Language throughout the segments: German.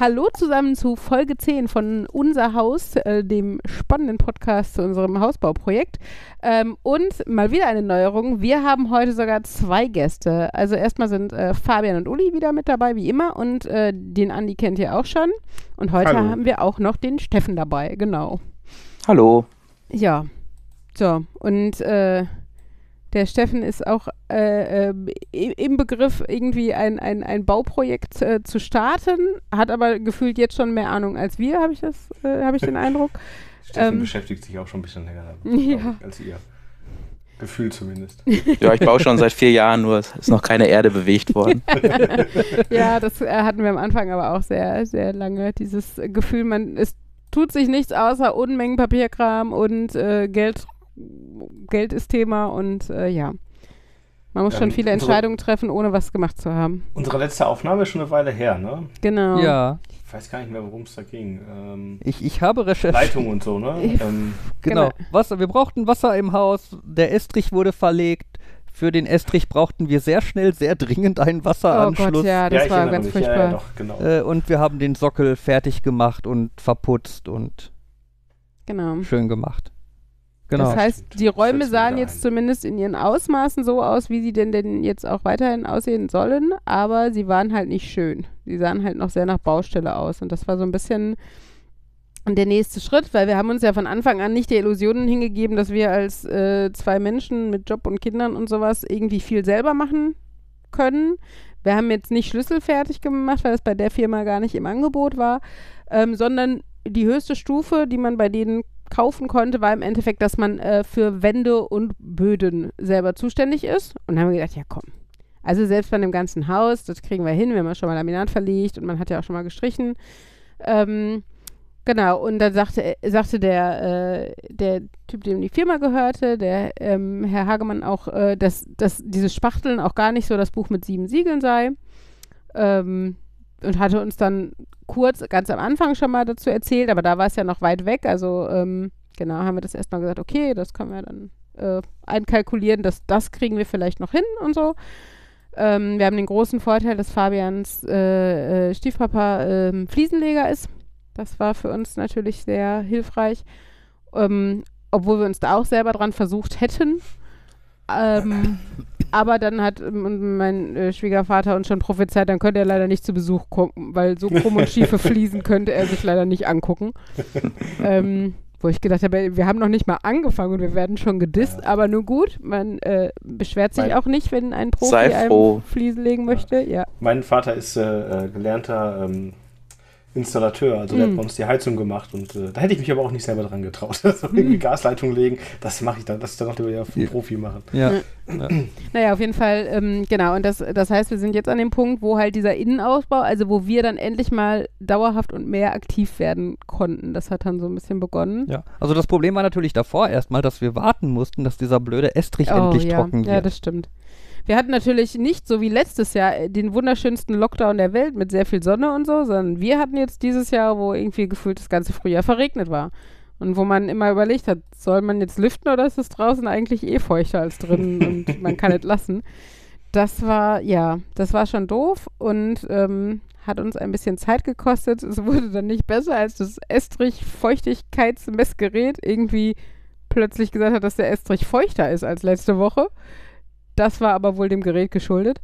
Hallo zusammen zu Folge 10 von Unser Haus, äh, dem spannenden Podcast zu unserem Hausbauprojekt. Ähm, und mal wieder eine Neuerung. Wir haben heute sogar zwei Gäste. Also erstmal sind äh, Fabian und Uli wieder mit dabei, wie immer. Und äh, den Andi kennt ihr auch schon. Und heute Hallo. haben wir auch noch den Steffen dabei, genau. Hallo. Ja. So, und äh, der Steffen ist auch äh, äh, i- im Begriff, irgendwie ein, ein, ein Bauprojekt äh, zu starten, hat aber gefühlt jetzt schon mehr Ahnung als wir, habe ich das, äh, habe ich den Eindruck. Steffen Ähm, beschäftigt sich auch schon ein bisschen länger damit, Ja. als ihr. Gefühl zumindest. Ja, ich baue schon seit vier Jahren, nur es ist noch keine Erde bewegt worden. ja, das äh, hatten wir am Anfang aber auch sehr, sehr lange. Dieses Gefühl, man, es tut sich nichts außer Unmengen Papierkram und äh, Geld, Geld ist Thema und äh, ja. Man muss Ähm, schon viele Entscheidungen treffen, ohne was gemacht zu haben. Unsere letzte Aufnahme ist schon eine Weile her, ne? Genau. Ja, Ich weiß gar nicht mehr, worum es da ging. Ähm, ich, ich habe recherchiert. Leitung und so, ne? Ich- Ähm, Genau. Genau. Wasser, wir brauchten Wasser im Haus. Der Estrich wurde verlegt. Für den Estrich brauchten wir sehr schnell, sehr dringend einen Oh Wasseranschluss. Gott, ja, das ja, war ganz mich. furchtbar. Ja, ja, doch, genau. Äh, und wir haben den Sockel fertig gemacht und verputzt und Genau. schön gemacht. Genau. Das heißt, die Räume sahen jetzt zumindest in ihren Ausmaßen so aus, wie sie denn, denn jetzt auch weiterhin aussehen sollen, aber sie waren halt nicht schön. Sie sahen halt noch sehr nach Baustelle aus und das war so ein bisschen der nächste Schritt, weil wir haben uns ja von Anfang an nicht die Illusionen hingegeben, dass wir als äh, zwei Menschen mit Job und Kindern und sowas irgendwie viel selber machen können. Wir haben jetzt nicht Schlüssel fertig gemacht, weil das bei der Firma gar nicht im Angebot war, ähm, sondern die höchste Stufe, die man bei denen kaufen konnte, war im Endeffekt, dass man äh, für Wände und Böden selber zuständig ist. Und dann haben wir gedacht, ja komm. Also selbst bei einem ganzen Haus, das kriegen wir hin. Haben ja schon mal Laminat verlegt und man hat ja auch schon mal gestrichen. Ähm, genau, und dann sagte, äh, sagte der, äh, der Typ, dem die Firma gehörte, der ähm, Herr Hagemann auch, äh, dass, dass dieses Spachteln auch gar nicht so das Buch mit sieben Siegeln sei. Ähm, und hatte uns dann kurz, ganz am Anfang schon mal dazu erzählt, aber da war es ja noch weit weg. Also ähm, genau, haben wir das erstmal gesagt, okay, das können wir dann äh, einkalkulieren, dass das kriegen wir vielleicht noch hin und so. Ähm, wir haben den großen Vorteil, dass Fabians äh, äh, Stiefpapa ähm, Fliesenleger ist. Das war für uns natürlich sehr hilfreich. Ähm, obwohl wir uns da auch selber dran versucht hätten. Ähm, aber dann hat ähm, mein äh, Schwiegervater uns schon prophezeit, dann könnte er leider nicht zu Besuch kommen, weil so krumm und schiefe Fliesen könnte er sich leider nicht angucken. ähm, wo ich gedacht habe, wir haben noch nicht mal angefangen und wir werden schon gedisst, aber nun gut, man äh, beschwert sich Weil- auch nicht, wenn ein Profi einem. Fliesen legen möchte. Ja. Mein Vater ist äh, äh, gelernter ähm, Installateur, also der hat Mm. bei uns die Heizung gemacht und äh, da hätte ich mich aber auch nicht selber dran getraut. Also irgendwie Mm. Gasleitung legen, das mache ich dann, das dann noch wieder vom Ja. Profi machen. Ja. Naja, auf jeden Fall, ähm, genau. Und das, das heißt, wir sind jetzt an dem Punkt, wo halt dieser Innenausbau, also wo wir dann endlich mal dauerhaft und mehr aktiv werden konnten. Das hat dann so ein bisschen begonnen. ja. Also das Problem war natürlich davor erstmal, dass wir warten mussten, dass dieser blöde Estrich endlich Oh, ja. trocken Ja, wird. das stimmt. Wir hatten natürlich nicht, so wie letztes Jahr, äh, den wunderschönsten Lockdown der Welt mit sehr viel Sonne und so, sondern wir hatten jetzt dieses Jahr, wo irgendwie gefühlt das ganze Frühjahr verregnet war. Und wo man immer überlegt hat, soll man jetzt lüften oder ist es draußen eigentlich eh feuchter als drin und man kann es lassen. Das war, ja, das war schon doof und ähm, hat uns ein bisschen Zeit gekostet. Es wurde dann nicht besser, als das Estrich-Feuchtigkeitsmessgerät irgendwie plötzlich gesagt hat, dass der Estrich feuchter ist als letzte Woche. Das war aber wohl dem Gerät geschuldet.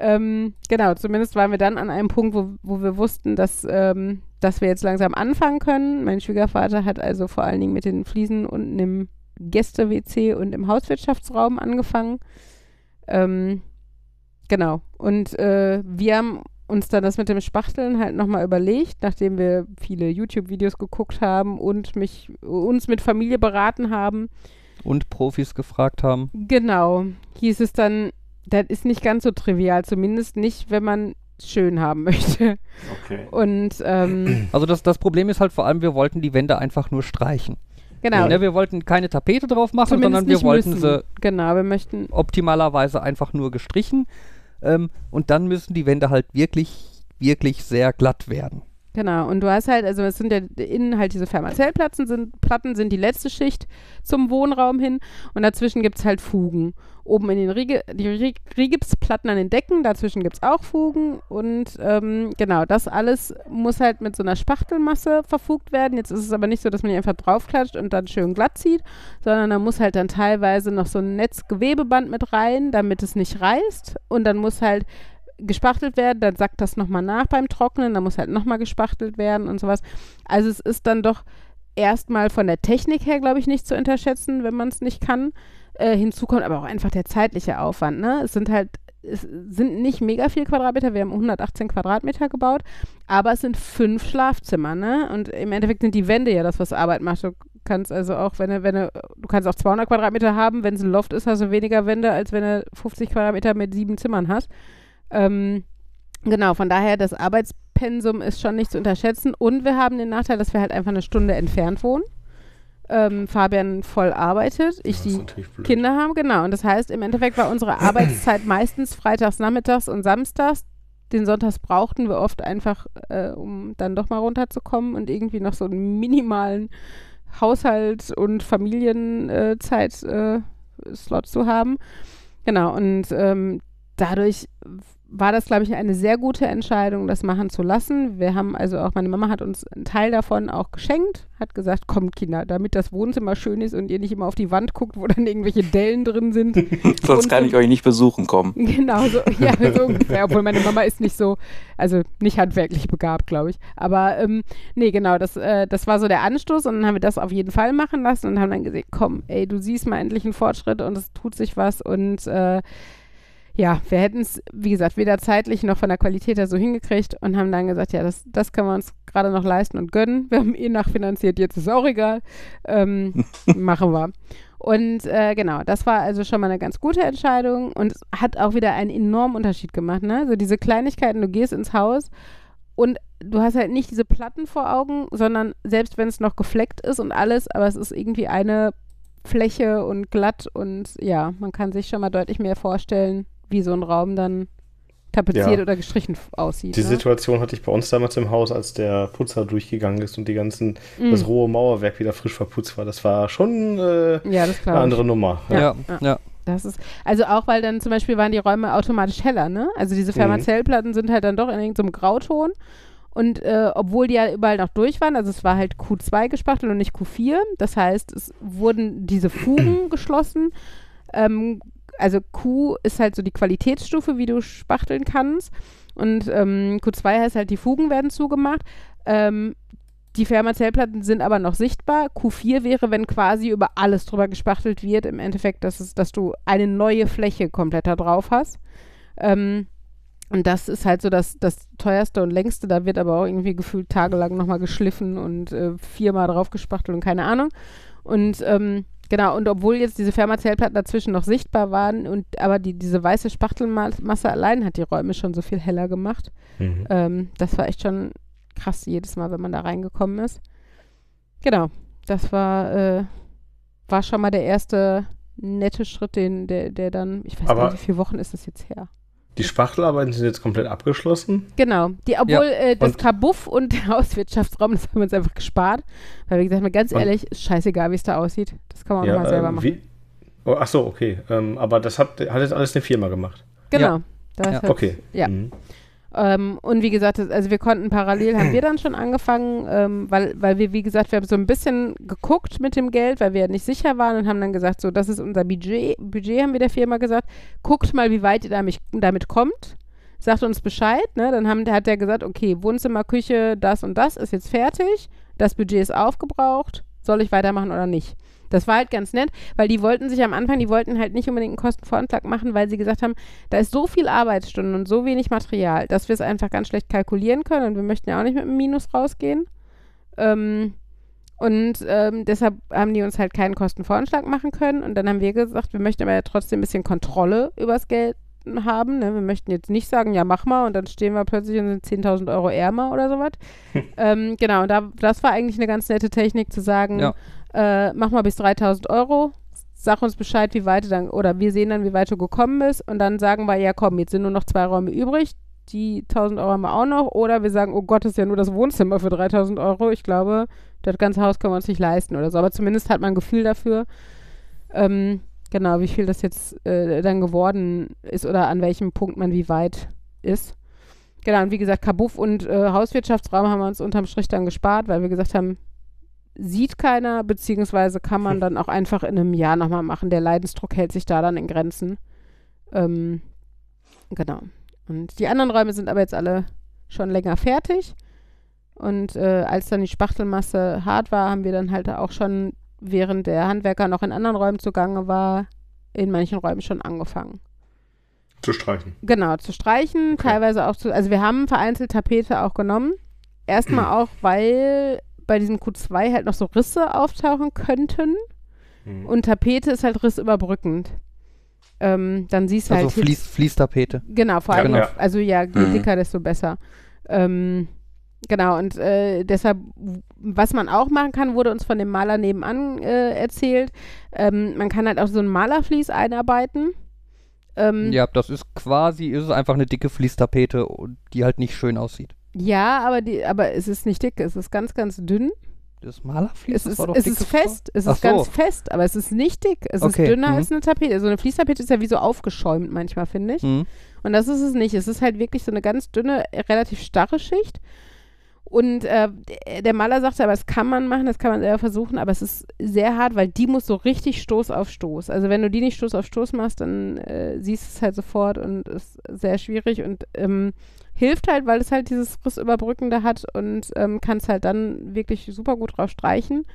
Ähm, genau, zumindest waren wir dann an einem Punkt, wo, wo wir wussten, dass, ähm, dass wir jetzt langsam anfangen können. Mein Schwiegervater hat also vor allen Dingen mit den Fliesen unten im Gäste-WC und im Hauswirtschaftsraum angefangen. Ähm, genau. Und äh, wir haben uns dann das mit dem Spachteln halt nochmal überlegt, nachdem wir viele YouTube-Videos geguckt haben und mich, uns mit Familie beraten haben. Und Profis gefragt haben. Genau. Hieß es dann, das ist nicht ganz so trivial, zumindest nicht, wenn man schön haben möchte. Okay. Und ähm, Also das, das Problem ist halt vor allem, wir wollten die Wände einfach nur streichen. genau. Ne, wir wollten keine Tapete drauf machen, Zumindest sondern wir wollten müssen. sie Genau, wir möchten. optimalerweise einfach nur gestrichen. Ähm, und dann müssen die Wände halt wirklich, wirklich sehr glatt werden. Genau, und du hast halt, also es sind ja innen halt diese Fermazellplatten sind, Platten sind die letzte Schicht zum Wohnraum hin und dazwischen gibt es halt Fugen. oben in den Riege, die Rigipsplatten an den Decken, dazwischen gibt es auch Fugen und ähm, genau, das alles muss halt mit so einer Spachtelmasse verfugt werden. Jetzt ist es aber nicht so, dass man die einfach draufklatscht und dann schön glatt zieht, sondern da muss halt dann teilweise noch so ein Netzgewebeband mit rein, damit es nicht reißt und dann muss halt gespachtelt werden, dann sackt das nochmal nach beim Trocknen, dann muss halt nochmal gespachtelt werden und sowas. Also es ist dann doch erstmal von der Technik her, glaube ich, nicht zu unterschätzen, wenn man es nicht kann. Äh, hinzu kommt aber auch einfach der zeitliche Aufwand. Ne? Es sind halt, es sind nicht mega viel Quadratmeter, wir haben 118 Quadratmeter gebaut, aber es sind fünf Schlafzimmer, ne? Und im Endeffekt sind die Wände ja das, was Arbeit macht. Du kannst also auch, wenn du, wenn du, du kannst auch 200 Quadratmeter haben, wenn es ein Loft ist, hast du weniger Wände, als wenn du 50 Quadratmeter mit sieben Zimmern hast. Ähm, genau, von daher, das Arbeitspensum ist schon nicht zu unterschätzen. Und wir haben den Nachteil, dass wir halt einfach eine Stunde entfernt wohnen. Ähm, Fabian voll arbeitet, ich die. Kinder haben, genau. Und das heißt, im Endeffekt war unsere Arbeitszeit meistens freitags, nachmittags und samstags. Den Sonntags brauchten wir oft einfach, äh, um dann doch mal runterzukommen und irgendwie noch so einen minimalen Haushalt- und Familienzeit-Slot äh, Slot zu haben. Genau, und ähm, dadurch war das, glaube ich, eine sehr gute Entscheidung, das machen zu lassen. Wir haben also auch, meine Mama hat uns einen Teil davon auch geschenkt, hat gesagt, kommt Kinder, damit das Wohnzimmer schön ist und ihr nicht immer auf die Wand guckt, wo dann irgendwelche Dellen drin sind. Sonst Und- kann ich euch nicht besuchen kommen. Genau, so, ja, so ungefähr. Obwohl meine Mama ist nicht so, also nicht handwerklich begabt, glaube ich. Aber ähm, nee, genau, das, äh, das war so der Anstoß und dann haben wir das auf jeden Fall machen lassen und haben dann gesehen, komm, ey, du siehst mal endlich einen Fortschritt und es tut sich was und äh, ja, wir hätten es, wie gesagt, weder zeitlich noch von der Qualität her so hingekriegt und haben dann gesagt, ja, das, das können wir uns gerade noch leisten und gönnen. Wir haben eh nachfinanziert, jetzt ist es auch egal. Ähm, machen wir. Und äh, genau, das war also schon mal eine ganz gute Entscheidung und es hat auch wieder einen enormen Unterschied gemacht. Ne? So diese Kleinigkeiten, du gehst ins Haus und du hast halt nicht diese Platten vor Augen, sondern selbst wenn es noch gefleckt ist und alles, aber es ist irgendwie eine Fläche und glatt und ja, man kann sich schon mal deutlich mehr vorstellen, wie so ein Raum dann tapeziert Ja. oder gestrichen aussieht. Die ne? Situation hatte ich bei uns damals im Haus, als der Putzer durchgegangen ist und die ganzen, Mm. das rohe Mauerwerk wieder frisch verputzt war. Das war schon äh, Ja, das eine glaube ich. andere Nummer. Ja, Ja, ja. ja. Das ist, also auch, weil dann zum Beispiel waren die Räume automatisch heller, ne? Also diese Fermazellplatten sind halt dann doch in irgendeinem Grauton. Und äh, obwohl die ja überall noch durch waren, also es war halt Q2 gespachtelt und nicht Q4, das heißt, es wurden diese Fugen geschlossen. Ähm, also Q ist halt so die Qualitätsstufe, wie du spachteln kannst. Und ähm, Q2 heißt halt, die Fugen werden zugemacht. Ähm, die Fermazellplatten sind aber noch sichtbar. Q4 wäre, wenn quasi über alles drüber gespachtelt wird. Im Endeffekt, dass, es, dass du eine neue Fläche komplett da drauf hast. Ähm, und das ist halt so das, das teuerste und längste. Da wird aber auch irgendwie gefühlt tagelang nochmal geschliffen und äh, viermal drauf gespachtelt und keine Ahnung. Und ähm, genau, und obwohl jetzt diese Fermazellplatten dazwischen noch sichtbar waren, und aber die, diese weiße Spachtelmasse allein hat die Räume schon so viel heller gemacht. Mhm. Ähm, das war echt schon krass jedes Mal, wenn man da reingekommen ist. Genau, das war, äh, war schon mal der erste nette Schritt, den, der, der dann, ich weiß gar Aber- nicht, wie viele Wochen ist das jetzt her? Die Spachtelarbeiten sind jetzt komplett abgeschlossen. Genau, die, obwohl äh, das und- Kabuff und der Hauswirtschaftsraum, das haben wir uns einfach gespart. Weil, wie gesagt, mal ganz ehrlich, ist scheißegal, wie es da aussieht. Das kann man auch ja, nochmal selber ähm, machen. wie? Oh, ach so, okay. Ähm, aber das hat, hat jetzt alles eine Firma gemacht. Genau. Das Ja. hat- Okay. Ja. Mhm. Ähm, und wie gesagt, also wir konnten parallel, haben wir dann schon angefangen, ähm, weil, weil wir, wie gesagt, wir haben so ein bisschen geguckt mit dem Geld, weil wir ja nicht sicher waren und haben dann gesagt, so, das ist unser Budget, Budget haben wir der Firma gesagt, guckt mal, wie weit ihr damit, damit kommt, sagt uns Bescheid, ne? dann haben, hat der gesagt, okay, Wohnzimmer, Küche, das und das ist jetzt fertig, das Budget ist aufgebraucht, soll ich weitermachen oder nicht? Das war halt ganz nett, weil die wollten sich am Anfang, die wollten halt nicht unbedingt einen Kostenvoranschlag machen, weil sie gesagt haben, da ist so viel Arbeitsstunden und so wenig Material, dass wir es einfach ganz schlecht kalkulieren können und wir möchten ja auch nicht mit einem Minus rausgehen. Ähm, und ähm, deshalb haben die uns halt keinen Kostenvoranschlag machen können. Und dann haben wir gesagt, wir möchten aber ja trotzdem ein bisschen Kontrolle übers Geld haben. Ne? Wir möchten jetzt nicht sagen, ja, mach mal und dann stehen wir plötzlich und sind 10.000 Euro ärmer oder sowas. ähm, genau, und da, das war eigentlich eine ganz nette Technik zu sagen, Ja. Äh, mach mal bis 3.000 Euro, sag uns Bescheid, wie weit du dann, oder wir sehen dann, wie weit du gekommen bist. Und dann sagen wir, ja komm, jetzt sind nur noch zwei Räume übrig, die 1.000 Euro haben wir auch noch, oder wir sagen, oh Gott, ist ja nur das Wohnzimmer für 3.000 Euro, ich glaube, das ganze Haus können wir uns nicht leisten oder so, aber zumindest hat man ein Gefühl dafür. Ähm, genau, wie viel das jetzt äh, dann geworden ist oder an welchem Punkt man wie weit ist. Genau, und wie gesagt, Kabuff und äh, Hauswirtschaftsraum haben wir uns unterm Strich dann gespart, weil wir gesagt haben, sieht keiner, beziehungsweise kann man dann auch einfach in einem Jahr nochmal machen. Der Leidensdruck hält sich da dann in Grenzen. Ähm, genau. Und die anderen Räume sind aber jetzt alle schon länger fertig. Und äh, als dann die Spachtelmasse hart war, haben wir dann halt auch schon, während der Handwerker noch in anderen Räumen zugange war, in manchen Räumen schon angefangen. Zu streichen. Genau, zu streichen, Okay. teilweise auch zu, also wir haben vereinzelt Tapete auch genommen. Erstmal auch, weil bei diesem Q2 halt noch so Risse auftauchen könnten Mhm. und Tapete ist halt rissüberbrückend. Ähm, dann siehst du Also halt hin- Fließ, Fließtapete. Genau, vor Ja, allem, ja. auf- also ja, je Mhm. dicker, desto besser. Ähm, genau, und äh, deshalb, was man auch machen kann, wurde uns von dem Maler nebenan äh, erzählt. Ähm, man kann halt auch so ein Malerflies einarbeiten. Ähm, Ja, das ist quasi, ist es einfach eine dicke Fließtapete, und die halt nicht schön aussieht. Ja, aber, die, aber es ist nicht dick, es ist ganz, ganz dünn. Das Malerflies? Es ist, es ist fest, es Ach ist ganz so. fest, aber es ist nicht dick. Es Okay, ist dünner mhm. als eine Tapete. So eine Fließtapete ist ja wie so aufgeschäumt manchmal, finde ich. Mhm. Und das ist es nicht. Es ist halt wirklich so eine ganz dünne, relativ starre Schicht. Und äh, der- Maler sagte, aber das kann man machen, das kann man selber versuchen, aber es ist sehr hart, weil die muss so richtig Stoß auf Stoß. Also wenn du die nicht Stoß auf Stoß machst, dann äh, siehst du es halt sofort und ist sehr schwierig und ähm, hilft halt, weil es halt dieses Rissüberbrückende hat und ähm, kannst halt dann wirklich super gut drauf streichen.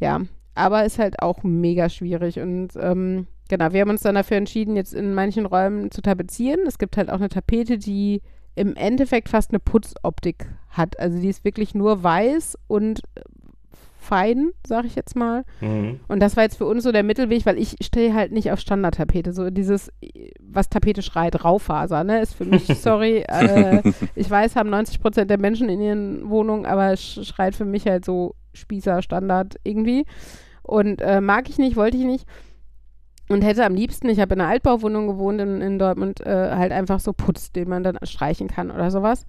Ja, aber ist halt auch mega schwierig und ähm, genau, wir haben uns dann dafür entschieden, jetzt in manchen Räumen zu tapezieren. Es gibt halt auch eine Tapete, die im Endeffekt fast eine Putzoptik hat. Also die ist wirklich nur weiß und äh, fein, sag ich jetzt mal. Mhm. Und das war jetzt für uns so der Mittelweg, weil ich stehe halt nicht auf Standardtapete. So dieses, was Tapete schreit, Raufaser, ne, ist für mich, sorry, äh, ich weiß, haben 90 Prozent der Menschen in ihren Wohnungen, aber es sch- schreit für mich halt so Spießer, Standard irgendwie. Und äh, mag ich nicht, wollte ich nicht. Und hätte am liebsten, ich habe in einer Altbauwohnung gewohnt in, in Dortmund, äh, halt einfach so Putz, den man dann streichen kann oder sowas.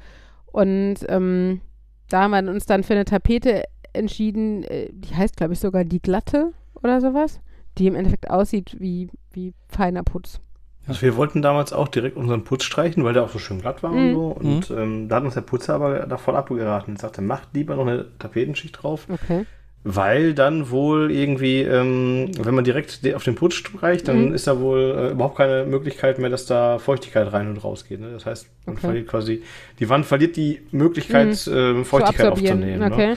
Und ähm, da haben wir uns dann für eine Tapete entschieden, äh, die heißt, glaube ich, sogar die Glatte oder sowas, die im Endeffekt aussieht wie, wie feiner Putz. Also wir wollten damals auch direkt unseren Putz streichen, weil der auch so schön glatt war Mhm. und so. Und ähm, da hat uns der Putzer aber davon abgeraten und sagte, macht lieber noch eine Tapetenschicht drauf, Okay. Weil dann wohl irgendwie, ähm, wenn man direkt auf den Putz streicht, dann Mhm. ist da wohl äh, überhaupt keine Möglichkeit mehr, dass da Feuchtigkeit rein und raus geht. Ne? Das heißt, man Okay. verliert quasi, die Wand verliert die Möglichkeit, ähm, Feuchtigkeit Zu absorbieren. aufzunehmen. Ne? Okay.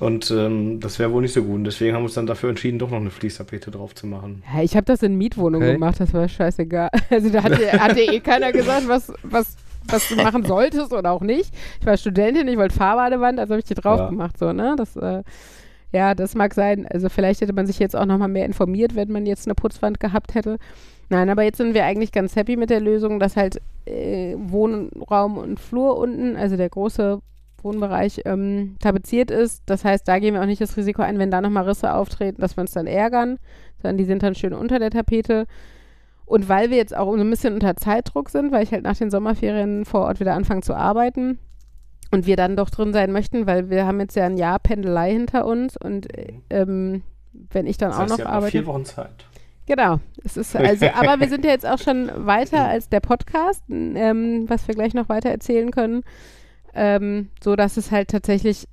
Und ähm, das wäre wohl nicht so gut. Und deswegen haben wir uns dann dafür entschieden, doch noch eine Fließtapete drauf zu machen. Ja, ich habe das in Mietwohnungen Okay. gemacht, das war scheißegal. Also da hatte, hatte eh keiner gesagt, was, was, was du machen solltest oder auch nicht. Ich war Studentin, ich wollte Fahrbadewand, also habe ich die drauf Ja. gemacht, so, ne? Das, äh, ja, das mag sein. Also vielleicht hätte man sich jetzt auch nochmal mehr informiert, wenn man jetzt eine Putzwand gehabt hätte. Nein, aber jetzt sind wir eigentlich ganz happy mit der Lösung, dass halt äh, Wohnraum und Flur unten, also der große Wohnbereich, ähm, tapeziert ist. Das heißt, da gehen wir auch nicht das Risiko ein, wenn da nochmal Risse auftreten, dass wir uns dann ärgern, sondern die sind dann schön unter der Tapete. Und weil wir jetzt auch so ein bisschen unter Zeitdruck sind, weil ich halt nach den Sommerferien vor Ort wieder anfange zu arbeiten und wir dann doch drin sein möchten, weil wir haben jetzt ja ein Jahr Pendelei hinter uns und äh, ähm, wenn ich dann Das auch heißt, noch habt noch arbeite. vier Wochen Zeit. Genau. Es ist also, aber wir sind ja jetzt auch schon weiter als der Podcast, ähm, was wir gleich noch weiter erzählen können, ähm, so dass es halt tatsächlich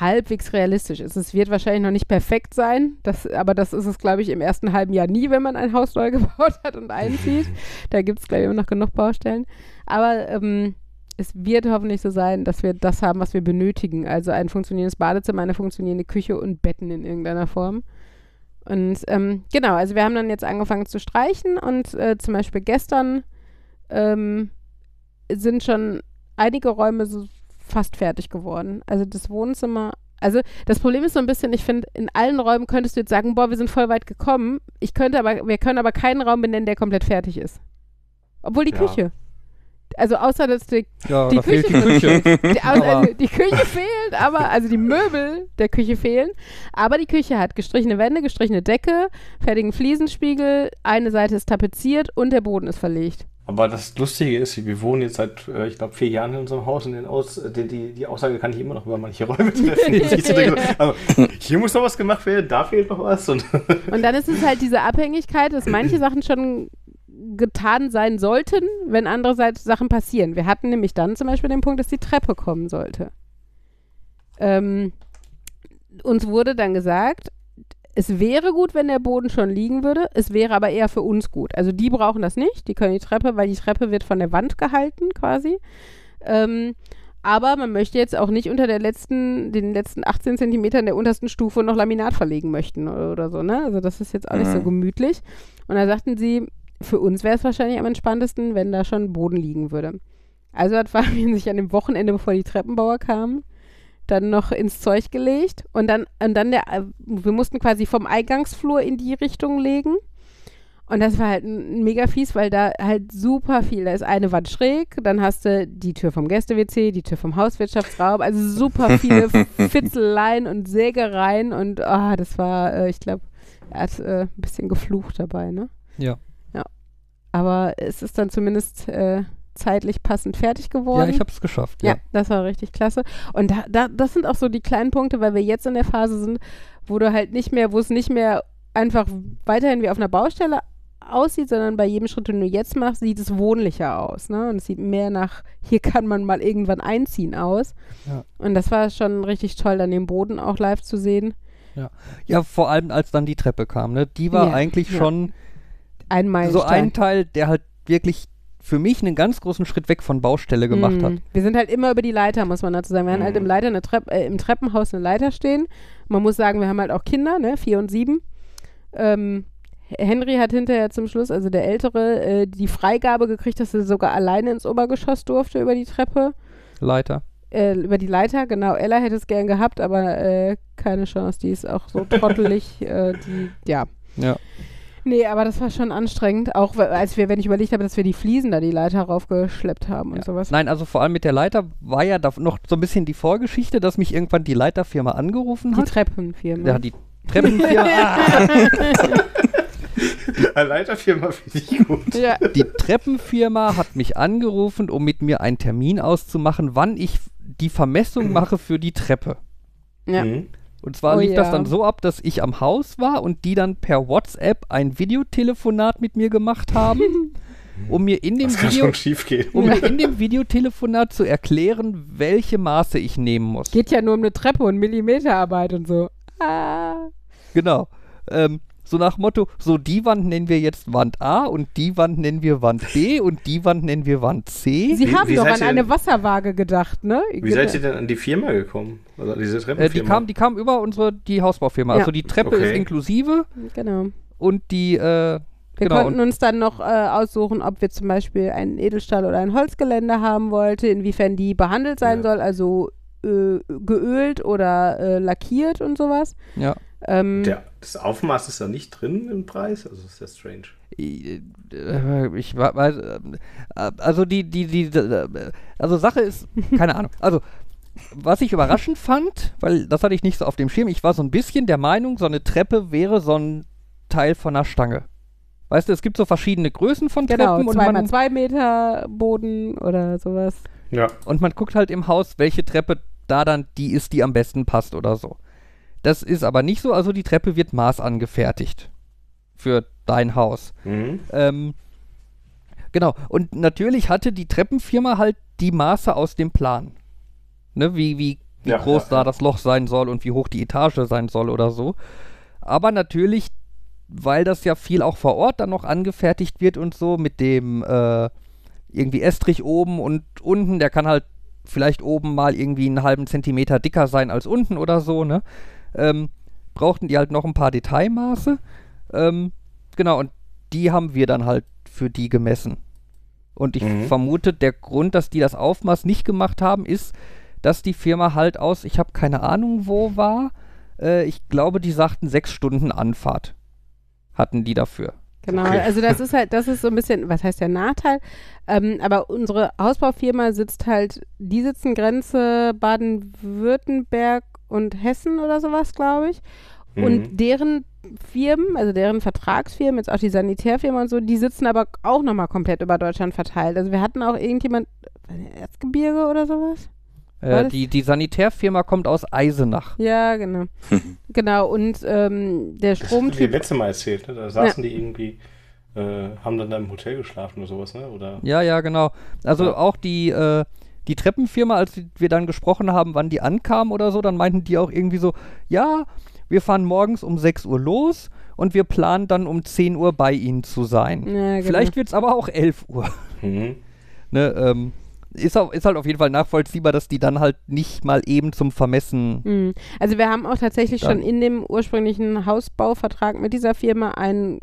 halbwegs realistisch ist. Es wird wahrscheinlich noch nicht perfekt sein, das, aber das ist es, glaube ich, im ersten halben Jahr nie, wenn man ein Haus neu gebaut hat und einzieht. Da gibt es, glaube ich, immer noch genug Baustellen. Aber ähm, es wird hoffentlich so sein, dass wir das haben, was wir benötigen. Also ein funktionierendes Badezimmer, eine funktionierende Küche und Betten in irgendeiner Form. Und ähm, genau, also wir haben dann jetzt angefangen zu streichen und äh, zum Beispiel gestern ähm, sind schon einige Räume so fast fertig geworden. Also das Wohnzimmer, also das Problem ist so ein bisschen, ich finde, in allen Räumen könntest du jetzt sagen, boah, wir sind voll weit gekommen. Ich könnte aber, wir können aber keinen Raum benennen, der komplett fertig ist. Obwohl die Ja. Küche. Also außer dass die, Ja, Die da fehlt die Küche- Küche. die, also die Küche fehlt, aber, also die Möbel der Küche fehlen. Aber die Küche hat gestrichene Wände, gestrichene Decke, fertigen Fliesenspiegel, eine Seite ist tapeziert und der Boden ist verlegt. Aber das Lustige ist, wir wohnen jetzt seit, äh, ich glaube, vier Jahren in unserem Haus und den Aus, die, die, die Aussage kann ich immer noch über manche Räume treffen. Also, hier muss noch was gemacht werden, da fehlt noch was. Und Und dann ist es halt diese Abhängigkeit, dass manche Sachen schon getan sein sollten, wenn andererseits Sachen passieren. Wir hatten nämlich dann zum Beispiel den Punkt, dass die Treppe kommen sollte. Ähm, uns wurde dann gesagt, es wäre gut, wenn der Boden schon liegen würde, es wäre aber eher für uns gut. Also die brauchen das nicht, die können die Treppe, weil die Treppe wird von der Wand gehalten quasi. Ähm, aber man möchte jetzt auch nicht unter der letzten, den letzten 18 Zentimetern der untersten Stufe noch Laminat verlegen möchten oder, oder so, ne? Also das ist jetzt auch nicht so Mhm. gemütlich. Und da sagten sie, für uns wäre es wahrscheinlich am entspanntesten, wenn da schon Boden liegen würde. Also hat Fabian sich an dem Wochenende, bevor die Treppenbauer kamen, dann noch ins Zeug gelegt und dann, und dann der, äh, wir mussten quasi vom Eingangsflur in die Richtung legen. Und das war halt mega fies, weil da halt super viel, da ist eine Wand schräg, dann hast du die Tür vom Gäste-WC, die Tür vom Hauswirtschaftsraum, also super viele Fitzeleien und Sägereien und ah, das war, äh, ich glaube, er hat äh, ein bisschen geflucht dabei, ne? Ja. Ja. Aber es ist dann zumindest äh, zeitlich passend fertig geworden. Ja, ich habe es geschafft. Ja, Ja. das war richtig klasse. Und da, da, das sind auch so die kleinen Punkte, weil wir jetzt in der Phase sind, wo du halt nicht mehr, wo es nicht mehr einfach weiterhin wie auf einer Baustelle aussieht, sondern bei jedem Schritt, den du jetzt machst, sieht es wohnlicher aus. Ne? Und es sieht mehr nach, hier kann man mal irgendwann einziehen aus. Ja. Und das war schon richtig toll, dann den Boden auch live zu sehen. ja, vor allem als dann die Treppe kam. Ne? Die war Ja, eigentlich ja. schon Ein so Meilenstein. ein Teil, der halt wirklich für mich einen ganz großen Schritt weg von Baustelle gemacht Mhm. hat. Wir sind halt immer über die Leiter, muss man dazu sagen. Wir haben halt Mhm. im, Leiter eine Trepp, äh, im Treppenhaus eine Leiter stehen. Man muss sagen, wir haben halt auch Kinder, ne? vier und sieben. Ähm, Henry hat hinterher zum Schluss, also der Ältere, äh, die Freigabe gekriegt, dass er sogar alleine ins Obergeschoss durfte über die Treppe. Leiter. Äh, über die Leiter, genau. Ella hätte es gern gehabt, aber äh, keine Chance. Die ist auch so trottelig. äh, die, ja. Ja. Nee, aber das war schon anstrengend. Auch als wir, wenn ich überlegt habe, dass wir die Fliesen da die Leiter raufgeschleppt haben und Ja. sowas. Nein, also vor allem mit der Leiter war ja da noch so ein bisschen die Vorgeschichte, dass mich irgendwann die Leiterfirma angerufen Die hat. Treppenfirma. Ja, die Treppenfirma, ah, Eine Leiterfirma finde ich gut. ja. die Treppenfirma hat mich angerufen, um mit mir einen Termin auszumachen, wann ich die Vermessung mache für die Treppe. Ja. Mhm. Und zwar Oh lief das ja. dann so ab, dass ich am Haus war und die dann per WhatsApp ein Videotelefonat mit mir gemacht haben, um mir in dem Das Video um mir in dem Videotelefonat zu erklären, welche Maße ich nehmen muss. Geht ja nur um eine Treppe und Millimeterarbeit und so. Ah. Genau. Ähm, so nach Motto, so die Wand nennen wir jetzt Wand A und die Wand nennen wir Wand B und die Wand nennen wir Wand C. Sie Wie- haben wie doch an eine Wasserwaage gedacht, ne? Wie seid ihr denn an die Firma gekommen? Also diese Äh, Treppenfirma? die kam, die kam über unsere die Hausbaufirma. Ja. Also die Treppe Okay. ist inklusive Genau. und die äh, Wir genau konnten uns dann noch äh, aussuchen, ob wir zum Beispiel einen Edelstahl oder ein Holzgeländer haben wollten, inwiefern die behandelt sein Ja. soll, also äh, geölt oder äh, lackiert und sowas. ja. Ähm, Der, das Aufmaß ist da nicht drin im Preis? Also ist das strange. Äh, Ich weiß, äh, also die, die, die, also Sache ist, keine Ahnung. Also, was ich überraschend fand, weil das hatte ich nicht so auf dem Schirm, ich war so ein bisschen der Meinung, so eine Treppe wäre so ein Teil von einer Stange. Weißt du, es gibt so verschiedene Größen von genau, Treppen und zwei mal man, zwei Meter Boden oder sowas. Ja. und man guckt halt im Haus, welche Treppe da dann die ist, die am besten passt oder so. Das ist aber nicht so, also die Treppe wird maßangefertigt für dein Haus. Mhm. Ähm, genau. Und natürlich hatte die Treppenfirma halt die Maße aus dem Plan. Ne, wie, wie, wie Ja, groß ja, da ja. das Loch sein soll und wie hoch die Etage sein soll oder so. Aber natürlich, weil das ja viel auch vor Ort dann noch angefertigt wird und so, mit dem äh, irgendwie Estrich oben und unten, der kann halt vielleicht oben mal irgendwie einen halben Zentimeter dicker sein als unten oder so, ne? Ähm, brauchten die halt noch ein paar Detailmaße. Ähm, genau, und die haben wir dann halt für die gemessen. Und ich Mhm. vermute, der Grund, dass die das Aufmaß nicht gemacht haben, ist, dass die Firma halt aus, ich habe keine Ahnung, wo war. Äh, ich glaube, die sagten sechs Stunden Anfahrt hatten die dafür. Genau, Okay. also das ist halt, das ist so ein bisschen, was heißt der Nachteil? Ähm, aber unsere Hausbaufirma sitzt halt, die sitzen Grenze Baden-Württemberg und Hessen oder sowas, glaube ich. Mhm. Und deren Firmen, also deren Vertragsfirmen, jetzt auch die Sanitärfirmen und so, die sitzen aber auch nochmal komplett über Deutschland verteilt. Also wir hatten auch irgendjemand, Erzgebirge oder sowas? Äh, das- die, die Sanitärfirma kommt aus Eisenach. Ja, genau. genau, und ähm, der Das du dir Stromtyp, letzte Mal erzählt, ne? Da saßen die irgendwie, äh, haben dann da im Hotel geschlafen oder sowas, ne? Oder? Ja, ja, genau. Also Ja. auch die, äh, die Treppenfirma, als wir dann gesprochen haben, wann die ankamen oder so, dann meinten die auch irgendwie so, ja, wir fahren morgens um 6 Uhr los und wir planen dann um 10 Uhr bei ihnen zu sein. Ja, genau. Vielleicht wird es aber auch 11 Uhr. Mhm. Ne, ähm, ist, auch, ist halt auf jeden Fall nachvollziehbar, dass die dann halt nicht mal eben zum Vermessen. Mhm. Also wir haben auch tatsächlich schon in dem ursprünglichen Hausbauvertrag mit dieser Firma einen,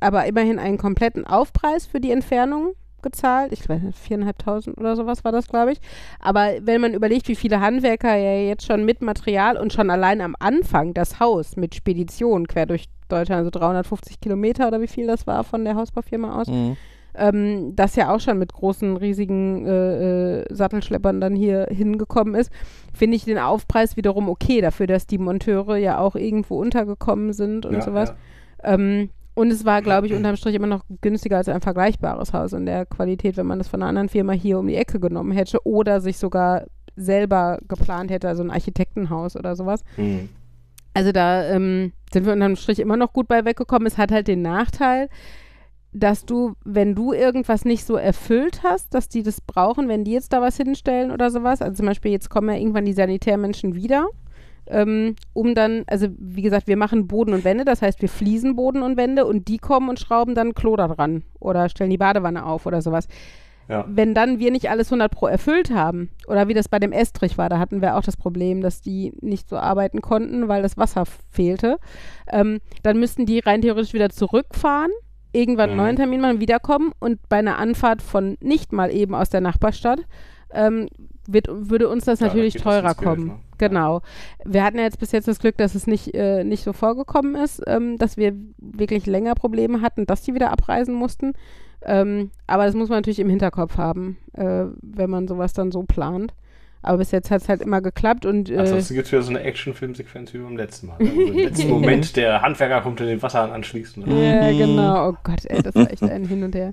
aber immerhin einen kompletten Aufpreis für die Entfernung gezahlt. Ich weiß nicht, viereinhalbtausend oder sowas war das, glaube ich. Aber wenn man überlegt, wie viele Handwerker ja jetzt schon mit Material und schon allein am Anfang das Haus mit Spedition quer durch Deutschland, also 350 Kilometer oder wie viel das war von der Hausbaufirma aus, Mhm. ähm, das ja auch schon mit großen, riesigen äh, äh, Sattelschleppern dann hier hingekommen ist, finde ich den Aufpreis wiederum okay dafür, dass die Monteure ja auch irgendwo untergekommen sind und Ja, sowas. ja. Ähm, und es war, glaube ich, unterm Strich immer noch günstiger als ein vergleichbares Haus in der Qualität, wenn man das von einer anderen Firma hier um die Ecke genommen hätte oder sich sogar selber geplant hätte, also ein Architektenhaus oder sowas. Mhm. Also da ähm, sind wir unterm Strich immer noch gut bei weggekommen. Es hat halt den Nachteil, dass du, wenn du irgendwas nicht so erfüllt hast, dass die das brauchen, wenn die jetzt da was hinstellen oder sowas. Also zum Beispiel jetzt kommen ja irgendwann die Sanitärmenschen wieder, ähm, um dann, also wie gesagt, wir machen Boden und Wände, das heißt wir fließen Boden und Wände und die kommen und schrauben dann Klo da dran oder stellen die Badewanne auf oder sowas Ja. wenn dann wir nicht alles 100 pro erfüllt haben, oder wie das bei dem Estrich war, da hatten wir auch das Problem, dass die nicht so arbeiten konnten, weil das Wasser fehlte, ähm, dann müssten die rein theoretisch wieder zurückfahren, irgendwann einen Mhm. neuen Termin machen, wiederkommen und bei einer Anfahrt von nicht mal eben aus der Nachbarstadt ähm, wird, würde uns das Ja, natürlich teurer ins Geld, kommen. ne? Genau. Wir hatten ja jetzt bis jetzt das Glück, dass es nicht, äh, nicht so vorgekommen ist, ähm, dass wir wirklich länger Probleme hatten, dass die wieder abreisen mussten. Ähm, aber das muss man natürlich im Hinterkopf haben, äh, wenn man sowas dann so plant. Aber bis jetzt hat es halt immer geklappt und äh, Ansonsten gibt es wieder so eine Actionfilmsequenz wie beim letzten Mal. ne? Also Im letzten Moment, der Handwerker kommt und den Wasserhahn anschließt. Und Ja, genau. Oh Gott, ey, das war echt ein Hin und Her.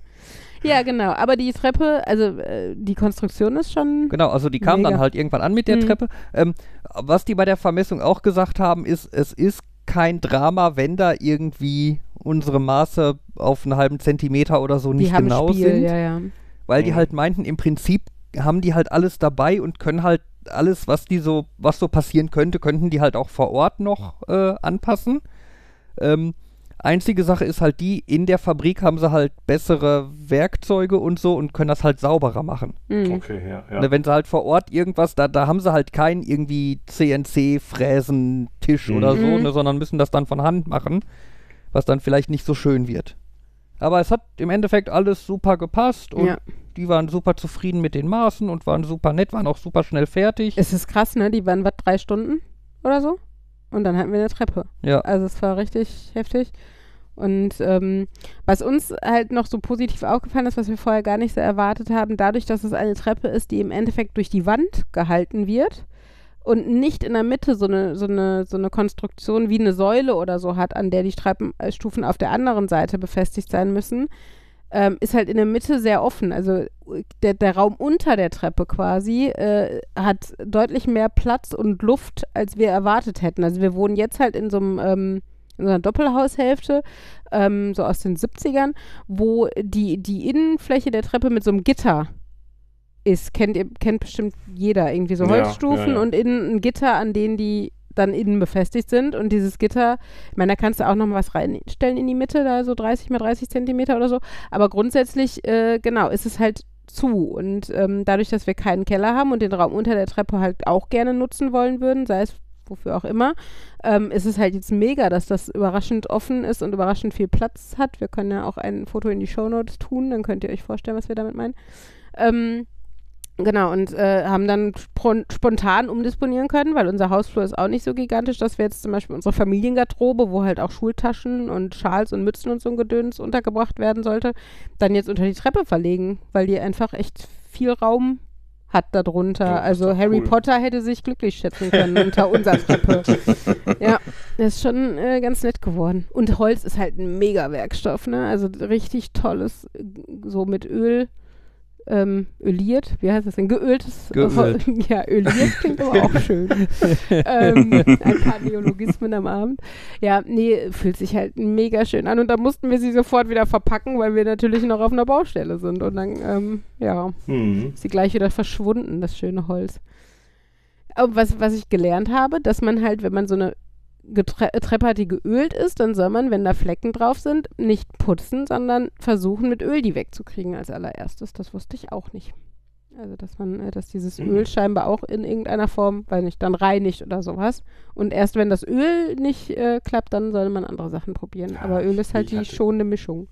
Ja, genau. Aber die Treppe, also äh, die Konstruktion ist schon. Genau, also die kamen Mega. dann halt irgendwann an mit der Mhm. Treppe. Ähm, was die bei der Vermessung auch gesagt haben, ist, es ist kein Drama, wenn da irgendwie unsere Maße auf einen halben Zentimeter oder so Die nicht haben genau Spiel, sind. ja, ja. Weil die Mhm. halt meinten, im Prinzip haben die halt alles dabei und können halt alles, was die so, was so passieren könnte, könnten die halt auch vor Ort noch äh, anpassen. Ähm, einzige Sache ist halt die, in der Fabrik haben sie halt bessere Werkzeuge und so und können das halt sauberer machen. Mhm. Okay, ja. ja. Ne, wenn sie halt vor Ort irgendwas, da, da haben sie halt keinen irgendwie CNC-Fräsen-Tisch oder so, Mhm. ne, sondern müssen das dann von Hand machen, was dann vielleicht nicht so schön wird. Aber es hat im Endeffekt alles super gepasst und Ja. Die waren super zufrieden mit den Maßen und waren super nett, waren auch super schnell fertig. Es ist krass, ne? Die waren, was, drei Stunden oder so? Und dann hatten wir eine Treppe. Ja. Also es war richtig heftig. Und ähm, was uns halt noch so positiv aufgefallen ist, was wir vorher gar nicht so erwartet haben, dadurch, dass es eine Treppe ist, die im Endeffekt durch die Wand gehalten wird und nicht in der Mitte so eine, so eine, so eine Konstruktion wie eine Säule oder so hat, an der die Treppenstufen auf der anderen Seite befestigt sein müssen, ähm, ist halt in der Mitte sehr offen. Also der, der Raum unter der Treppe quasi äh, hat deutlich mehr Platz und Luft, als wir erwartet hätten. Also wir wohnen jetzt halt in so einem ähm, in so einer Doppelhaushälfte, ähm, so aus den 70ern, wo die, die Innenfläche der Treppe mit so einem Gitter ist. Kennt ihr, kennt bestimmt jeder irgendwie so Ja, Holzstufen ja, ja. und innen ein Gitter, an denen die dann innen befestigt sind. Und dieses Gitter, ich meine, da kannst du auch noch mal was reinstellen in die Mitte, da so 30 mal 30 Zentimeter oder so. Aber grundsätzlich, äh, genau, ist es halt zu. Und ähm, dadurch, dass wir keinen Keller haben und den Raum unter der Treppe halt auch gerne nutzen wollen würden, sei es wofür auch immer, ähm, ist es halt jetzt mega, dass das überraschend offen ist und überraschend viel Platz hat. Wir können ja auch ein Foto in die Shownotes tun, dann könnt ihr euch vorstellen, was wir damit meinen. Ähm, Genau, und äh, haben dann spon spontan umdisponieren können, weil unser Hausflur ist auch nicht so gigantisch, dass wir jetzt zum Beispiel unsere Familiengarderobe, wo halt auch Schultaschen und Schals und Mützen und so ein Gedöns untergebracht werden sollte, dann jetzt unter die Treppe verlegen, weil die einfach echt viel Raum hat darunter. Ja, also Harry cool. Potter hätte sich glücklich schätzen können unter unserer Treppe. ja, Das ist schon äh, ganz nett geworden. Und Holz ist halt ein Mega-Werkstoff, ne? Also richtig tolles, so mit Öl, ähm, öliert, wie heißt das denn? Geöltes Geölt. Hol- Ja, öliert klingt aber auch schön. ähm, ein paar Neologismen am Abend. Ja, nee, fühlt sich halt mega schön an. Und da mussten wir sie sofort wieder verpacken, weil wir natürlich noch auf einer Baustelle sind. Und dann, ähm, ja, Hm. ist sie gleich wieder verschwunden, das schöne Holz. Aber was, was ich gelernt habe, dass man halt, wenn man so eine Getre äh, Treppe hat, die geölt ist, dann soll man, wenn da Flecken drauf sind, nicht putzen, sondern versuchen, mit Öl die wegzukriegen als allererstes. Das wusste ich auch nicht. Also, dass man, äh, dass dieses Mhm. Öl scheinbar auch in irgendeiner Form, weil nicht, dann reinigt oder sowas. Und erst wenn das Öl nicht äh, klappt, dann soll man andere Sachen probieren. Ja, Aber Öl ist halt die hatte- schonende Mischung.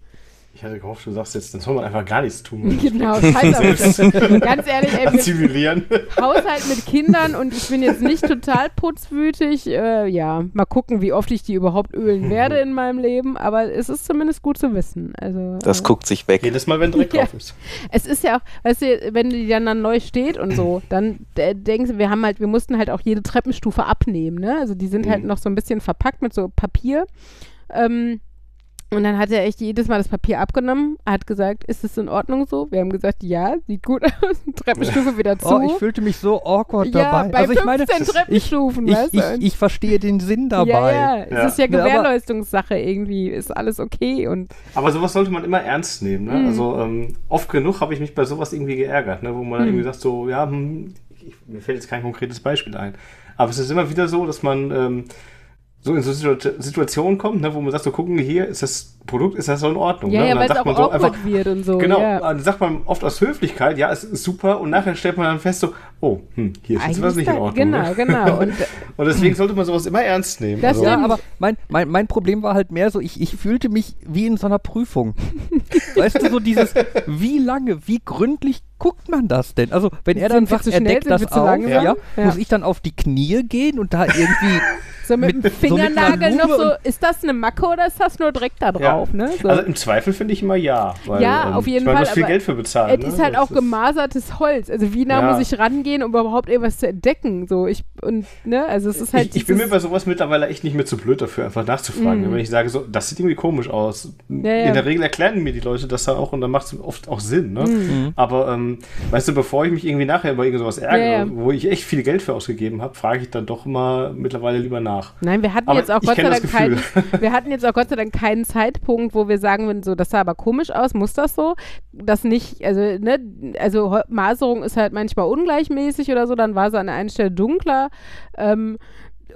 Ich hatte gehofft, du sagst jetzt, dann soll man einfach gar nichts tun. genau, das- Ganz ehrlich, ey, wir, Zivilieren. Haushalt mit Kindern und ich bin jetzt nicht total putzwütig. Äh, ja, mal gucken, wie oft ich die überhaupt ölen werde in meinem Leben. Aber es ist zumindest gut zu wissen. Also, Das äh, guckt sich weg. Jedes Mal, wenn Dreck Ja. drauf ist. es ist ja auch, weißt du, wenn die dann, dann neu steht und so, dann äh, denkst du, wir haben halt, wir mussten halt auch jede Treppenstufe abnehmen, ne? Also die sind halt Mhm. noch so ein bisschen verpackt mit so Papier. Ähm, und dann hat er echt jedes Mal das Papier abgenommen, hat gesagt, ist es in Ordnung so? Wir haben gesagt, ja, sieht gut aus. Treppenstufe wieder zu. Oh, ich fühlte mich so awkward ja, dabei. bei also ich 15 meine, Treppenstufen, ich, weißt ich, du? ich verstehe den Sinn dabei. Ja, ja, es Ja. ist ja Ne, Gewährleistungssache irgendwie, ist alles okay und Aber sowas sollte man immer ernst nehmen. Ne? Mhm. Also ähm, oft genug habe ich mich bei sowas irgendwie geärgert, ne? wo man Mhm. irgendwie sagt, so, ja, hm, ich, mir fällt jetzt kein konkretes Beispiel ein. Aber es ist immer wieder so, dass man ähm, so in so Situ- Situationen kommt, ne, wo man sagt, so gucken, hier ist das Produkt, ist das so in Ordnung. ja, ne? ja, weil dann es auch sagt man so awkward einfach, wird und so. Genau, ja. dann sagt man oft aus Höflichkeit, ja, es ist super und nachher stellt man dann fest, so, oh, hm, hier ist jetzt was nicht in Ordnung. Genau, ne? genau. Und Und deswegen sollte man sowas immer ernst nehmen. Das also, Ja, aber mein, mein, mein Problem war halt mehr so, ich, ich fühlte mich wie in so einer Prüfung. weißt du, so dieses, wie lange, wie gründlich guckt man das denn? Also, wenn er dann sagt, er schnell, deckt das auf, langsam? ja, Ja. muss ich dann auf die Knie gehen und da irgendwie so mit, mit- dem so mit einer Fingernagel noch so, ist das eine Macke oder ist das nur Dreck da drauf? Ne? So. Also im Zweifel finde ich immer ja. Weil, Ja, ähm, auf jeden ich meine, Fall, Du viel Geld für bezahlen. es ist ne? halt Das auch gemasertes Holz. Also wie nah Ja. muss ich rangehen, um überhaupt irgendwas zu entdecken? So, ich, und, ne, also es ist halt ich, ich bin mir bei sowas mittlerweile echt nicht mehr zu blöd dafür, einfach nachzufragen. Mhm. Wenn ich sage, so, das sieht irgendwie komisch aus. Ja, ja. In der Regel erklären mir die Leute das dann auch und dann macht es oft auch Sinn. Ne? Mhm. Aber ähm, weißt du, bevor ich mich irgendwie nachher über irgend sowas ärgere, Ja, ja. wo ich echt viel Geld für ausgegeben habe, frage ich dann doch mal mittlerweile lieber nach. Nein, wir hatten Aber jetzt auch Gott sei Dank keinen, Gefühl. wir hatten jetzt auch Gott sei Dank keinen Zeitpunkt, wo wir sagen würden, so, das sah aber komisch aus, muss das so? Das nicht, also, ne, also Maserung ist halt manchmal ungleichmäßig oder so, dann war sie an der einen Stelle dunkler. Ähm,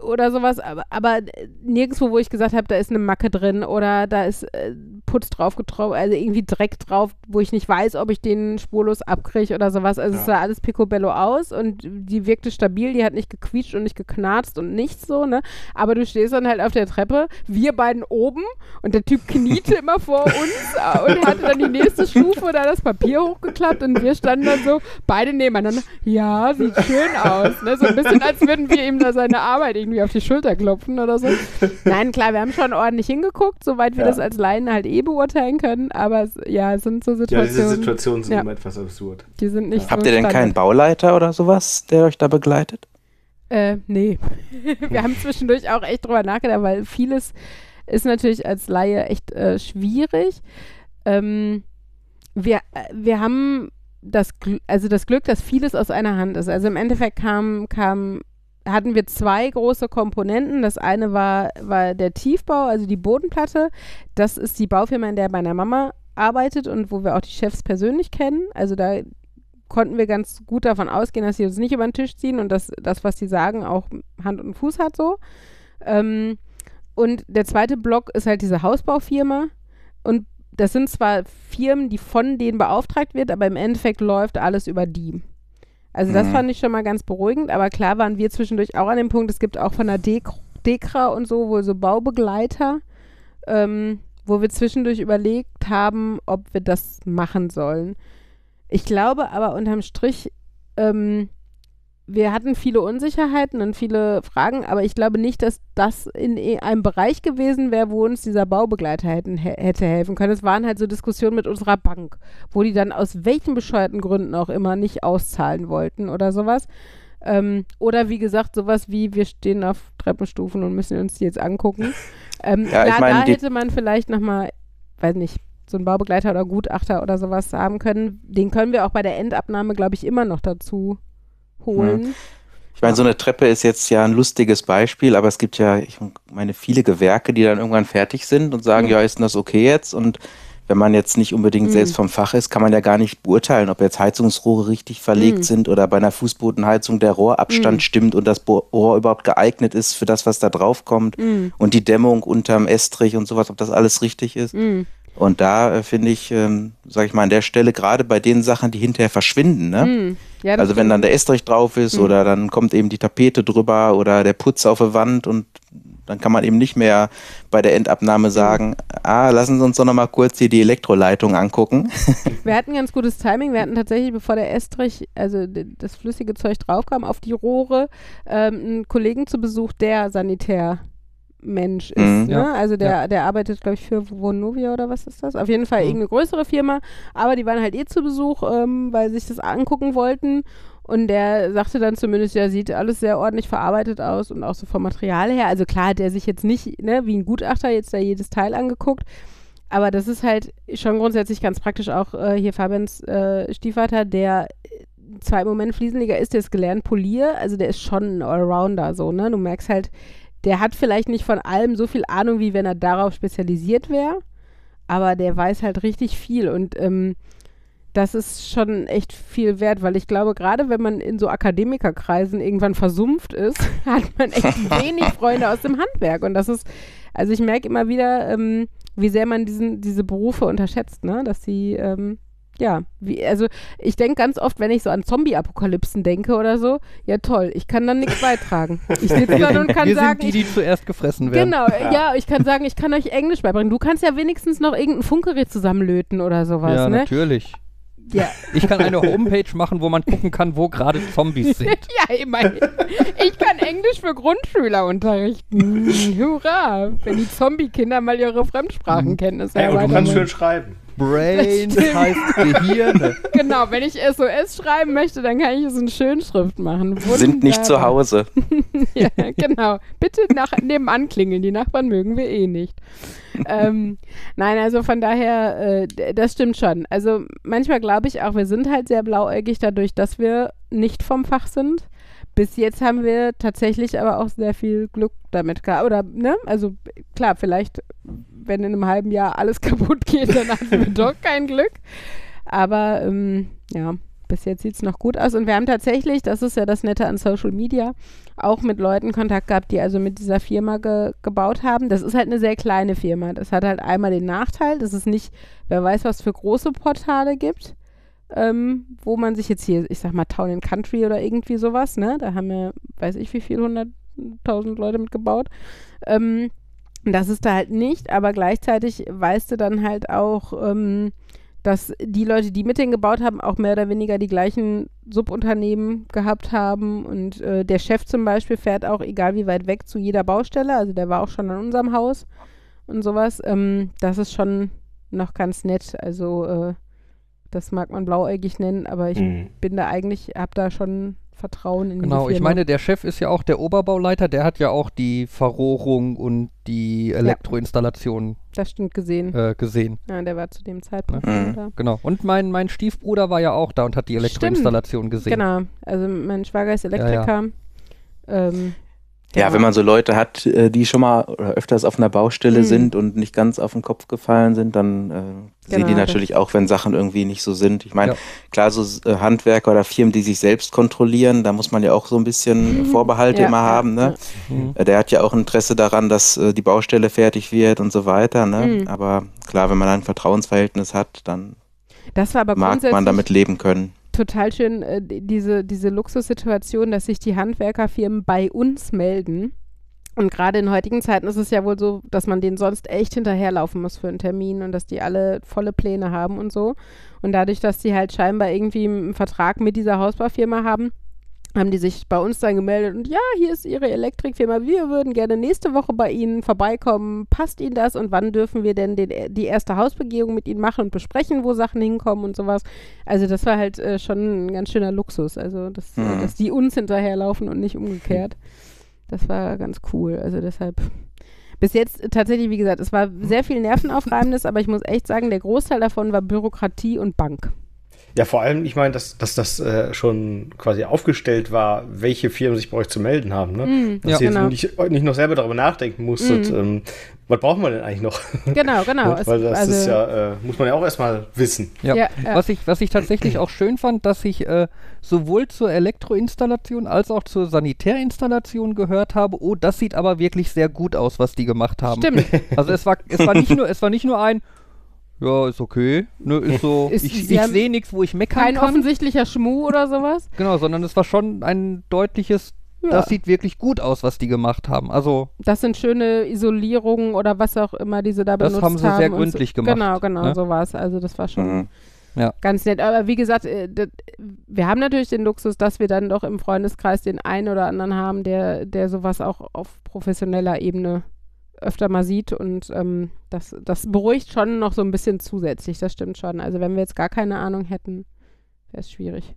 oder sowas, aber, aber nirgendwo, wo ich gesagt habe, da ist eine Macke drin oder da ist äh, Putz drauf getroffen, also irgendwie Dreck drauf, wo ich nicht weiß, ob ich den spurlos abkriege oder sowas. Also es Ja. sah alles picobello aus und die wirkte stabil, die hat nicht gequietscht und nicht geknarzt und nichts so, ne? Aber du stehst dann halt auf der Treppe, wir beiden oben und der Typ kniete immer vor uns äh, und hatte dann die nächste Stufe da das Papier hochgeklappt und wir standen dann so beide nebeneinander. Ja, sieht schön aus, ne? So ein bisschen, als würden wir ihm da seine Arbeit irgendwie auf die Schulter klopfen oder so. Nein, klar, wir haben schon ordentlich hingeguckt, soweit wir Ja. das als Laien halt eh beurteilen können, aber es, ja, es sind so Ja, Situationen, diese Situationen sind Ja. immer etwas absurd. die sind nicht Habt so ihr denn keinen. Bauleiter oder sowas, der euch da begleitet? Äh, nee. wir haben zwischendurch auch echt drüber nachgedacht, weil vieles ist natürlich als Laie echt äh, schwierig. Ähm, wir, äh, wir haben das, also das Glück, dass vieles aus einer Hand ist. Also im Endeffekt kam, kam, hatten wir zwei große Komponenten. Das eine war, war der Tiefbau, also die Bodenplatte. Das ist die Baufirma, in der meiner Mama arbeitet und wo wir auch die Chefs persönlich kennen. Also da konnten wir ganz gut davon ausgehen, dass sie uns nicht über den Tisch ziehen und dass das, was sie sagen, auch Hand und Fuß hat so. Ähm, und der zweite Block ist halt diese Hausbaufirma. Und das sind zwar Firmen, die von denen beauftragt wird, aber im Endeffekt läuft alles über die. Also das Mhm. fand ich schon mal ganz beruhigend, aber klar waren wir zwischendurch auch an dem Punkt, es gibt auch von der Dek Dekra und so wohl so Baubegleiter, ähm, wo wir zwischendurch überlegt haben, ob wir das machen sollen. Ich glaube aber unterm Strich, ähm, wir hatten viele Unsicherheiten und viele Fragen, aber ich glaube nicht, dass das in e- einem Bereich gewesen wäre, wo uns dieser Baubegleiter hätten, hä- hätte helfen können. Es waren halt so Diskussionen mit unserer Bank, wo die dann aus welchen bescheuerten Gründen auch immer nicht auszahlen wollten oder sowas. Ähm, oder wie gesagt, sowas wie, wir stehen auf Treppenstufen und müssen uns die jetzt angucken. Ähm, Ja, ich klar, meine, da hätte man vielleicht nochmal, weiß nicht, so einen Baubegleiter oder Gutachter oder sowas haben können. Den können wir auch bei der Endabnahme, glaube ich, immer noch dazu holen. Ich meine, so eine Treppe ist jetzt ja ein lustiges Beispiel, aber es gibt ja, ich meine, viele Gewerke, die dann irgendwann fertig sind und sagen, Mhm. ja, ist denn das okay jetzt? Und wenn man jetzt nicht unbedingt Mhm. selbst vom Fach ist, kann man ja gar nicht beurteilen, ob jetzt Heizungsrohre richtig verlegt Mhm. sind oder bei einer Fußbodenheizung der Rohrabstand Mhm. stimmt und das Rohr überhaupt geeignet ist für das, was da drauf kommt Mhm. und die Dämmung unterm Estrich und sowas, ob das alles richtig ist. Und da äh, finde ich, ähm, sage ich mal, an der Stelle gerade bei den Sachen, die hinterher verschwinden, ne? Mhm. Ja, Also wenn dann der Estrich drauf ist Mhm. oder dann kommt eben die Tapete drüber oder der Putz auf der Wand und dann kann man eben nicht mehr bei der. Endabnahme sagen, ah, lassen Sie uns doch noch mal kurz hier die Elektroleitung angucken. Wir hatten ganz gutes Timing. Wir hatten tatsächlich, bevor der Estrich, also das flüssige Zeug draufkam, auf die Rohre, ähm, einen Kollegen zu Besuch, der Sanitärmensch ist. Mhm. Ne? Ja. Also der, der arbeitet, glaube ich, für Vonovia oder was ist das? Auf jeden Fall Mhm. irgendeine größere Firma. Aber die waren halt eh zu Besuch, ähm, weil sie sich das angucken wollten. Und der sagte dann zumindest, ja, sieht alles sehr ordentlich verarbeitet aus und auch so vom Material her. Also klar hat er sich jetzt nicht, ne, wie ein Gutachter jetzt da jedes Teil angeguckt. Aber das ist halt schon grundsätzlich ganz praktisch auch äh, hier Fabians äh, Stiefvater, der äh, zwar im Moment Fliesenleger ist, der ist gelernt Polier, also der ist schon ein Allrounder so, ne? Du merkst halt, der hat vielleicht nicht von allem so viel Ahnung, wie wenn er darauf spezialisiert wäre, aber der weiß halt richtig viel und ähm, das ist schon echt viel wert, weil ich glaube, gerade wenn man in so Akademikerkreisen irgendwann versumpft ist, hat man echt wenig Freunde aus dem Handwerk. Und das ist, also ich merke immer wieder, ähm, wie sehr man diesen, diese Berufe unterschätzt, ne? Dass sie, ähm, ja, wie, also ich denke ganz oft, wenn ich so an Zombie-Apokalypsen denke oder so, ja toll, ich kann dann nichts beitragen. Ich sitze dann und kann wir sagen, sind die, ich die zuerst gefressen werden. Genau, ja. ich kann sagen, ich kann euch Englisch beibringen. Du kannst ja wenigstens noch irgendein Funkgerät zusammenlöten oder sowas, ja, ne? natürlich. Ja. Ich kann eine Homepage machen, wo man gucken kann, wo gerade Zombies sind. ja, immerhin. Ich kann Englisch für Grundschüler unterrichten. Hurra! Wenn die Zombie-Kinder mal ihre Fremdsprachenkenntnisse Ey, und du erweitern kannst schön schreiben. Stimmt. heißt Gehirne. Genau, wenn ich SOS schreiben möchte, dann kann ich es in Schönschrift machen. Sind nicht zu Wunderbar. Hause. ja, genau. Bitte nach, nebenan klingeln. Die Nachbarn mögen wir eh nicht. ähm, nein, also von daher, äh, das stimmt schon. Also manchmal glaube ich auch, wir sind halt sehr blauäugig dadurch, dass wir nicht vom Fach sind. Bis jetzt haben wir tatsächlich aber auch sehr viel Glück damit gehabt. Oder, ne? Also klar, vielleicht, wenn in einem halben Jahr alles kaputt geht, dann hatten wir doch kein Glück. Aber ähm, ja, bis jetzt sieht es noch gut aus. Und wir haben tatsächlich, das ist ja das Nette an Social Media, auch mit Leuten Kontakt gehabt, die also mit dieser Firma ge gebaut haben. Das ist halt eine sehr kleine Firma. Das hat halt einmal den Nachteil, dass es nicht, wer weiß, was für große Portale gibt, ähm, wo man sich jetzt hier, ich sag mal, Town and Country oder irgendwie sowas, ne? Da haben ja, weiß ich wie viel, hunderttausend Leute mitgebaut. Ähm, das ist da halt nicht, aber gleichzeitig weißt du dann halt auch, ähm, dass die Leute, die mit denen gebaut haben, auch mehr oder weniger die gleichen Subunternehmen gehabt haben. Und äh, der Chef zum Beispiel fährt auch, egal wie weit weg, zu jeder Baustelle. Also der war auch schon an unserem Haus und sowas. Ähm, das ist schon noch ganz nett. Also äh, das mag man blauäugig nennen, aber ich Mhm. bin da eigentlich, hab da schon Vertrauen in Genau, ich meine, der Chef ist ja auch der Oberbauleiter, der hat ja auch die Verrohrung und die Elektroinstallation das stimmt gesehen. äh, gesehen. Ja, der war zu dem Zeitpunkt Mhm. schon da. Genau. Und mein, mein Stiefbruder war ja auch da und hat die Stimmt. Elektroinstallation gesehen. Genau, also mein Schwager ist Elektriker. Ähm, Ja, genau. wenn man so Leute hat, äh, die schon mal oder öfters auf einer Baustelle Mhm. sind und nicht ganz auf den Kopf gefallen sind, dann äh, sehen die Genau, natürlich auch, wenn Sachen irgendwie nicht so sind. Ich meine, Ja. klar, so äh, Handwerker oder Firmen, die sich selbst kontrollieren, da muss man ja auch so ein bisschen Vorbehalte Ja, immer haben. Ne? Mhm. Äh, Der hat ja auch Interesse daran, dass die Baustelle fertig wird und so weiter. Ne? Mhm. Aber klar, wenn man ein Vertrauensverhältnis hat, dann Das war aber mag man damit leben können. Total schön, äh, die- diese, diese Luxussituation, dass sich die Handwerkerfirmen bei uns melden. Und gerade in heutigen Zeiten ist es ja wohl so, dass man denen sonst echt hinterherlaufen muss für einen Termin und dass die alle volle Pläne haben und so. Und dadurch, dass die halt scheinbar irgendwie einen Vertrag mit dieser Hausbaufirma haben, haben die sich bei uns dann gemeldet und ja, hier ist Ihre Elektrikfirma, wir würden gerne nächste Woche bei Ihnen vorbeikommen. Passt Ihnen das und wann dürfen wir denn den, die erste Hausbegehung mit Ihnen machen und besprechen, wo Sachen hinkommen und sowas. Also das war halt äh, schon ein ganz schöner Luxus, also dass, Mhm. dass die uns hinterherlaufen und nicht umgekehrt. Das war ganz cool, also deshalb bis jetzt äh, tatsächlich, wie gesagt, es war sehr viel Nervenaufreibendes, aber ich muss echt sagen, der Großteil davon war Bürokratie und Bank. Ja, vor allem, ich meine, dass, dass das äh, schon quasi aufgestellt war, welche Firmen sich bei euch zu melden haben. Ne? Mm, dass Ja. ihr genau. jetzt nicht, nicht noch selber darüber nachdenken musstet, Mhm. ähm, was brauchen wir denn eigentlich noch? Genau, genau. Es- Weil das also, ist ja, äh, muss man ja auch erstmal wissen. Ja. Ja, ja. Was, ich, was ich tatsächlich auch schön fand, dass ich äh, sowohl zur Elektroinstallation als auch zur Sanitärinstallation gehört habe, oh, das sieht aber wirklich sehr gut aus, was die gemacht haben. Stimmt. Also es war, es war nicht nur, es war nicht nur ein, ja, ist okay, ne, ist so, Ist- ich, sie ich sehe nichts, wo ich meckern Kein kann. offensichtlicher Schmuh oder sowas. Genau, sondern es war schon ein deutliches, Ja. das sieht wirklich gut aus, was die gemacht haben. Also Das sind schöne Isolierungen oder was auch immer, die sie da Das benutzt haben sie sehr haben und gründlich so. gemacht, Genau, genau, ne? so war es. Also das war schon Mhm. ganz nett. Aber wie gesagt, äh, das, wir haben natürlich den Luxus, dass wir dann doch im Freundeskreis den einen oder anderen haben, der, der sowas auch auf professioneller Ebene öfter mal sieht und ähm, das, das beruhigt schon noch so ein bisschen zusätzlich, das stimmt schon. Also wenn wir jetzt gar keine Ahnung hätten, wäre es schwierig.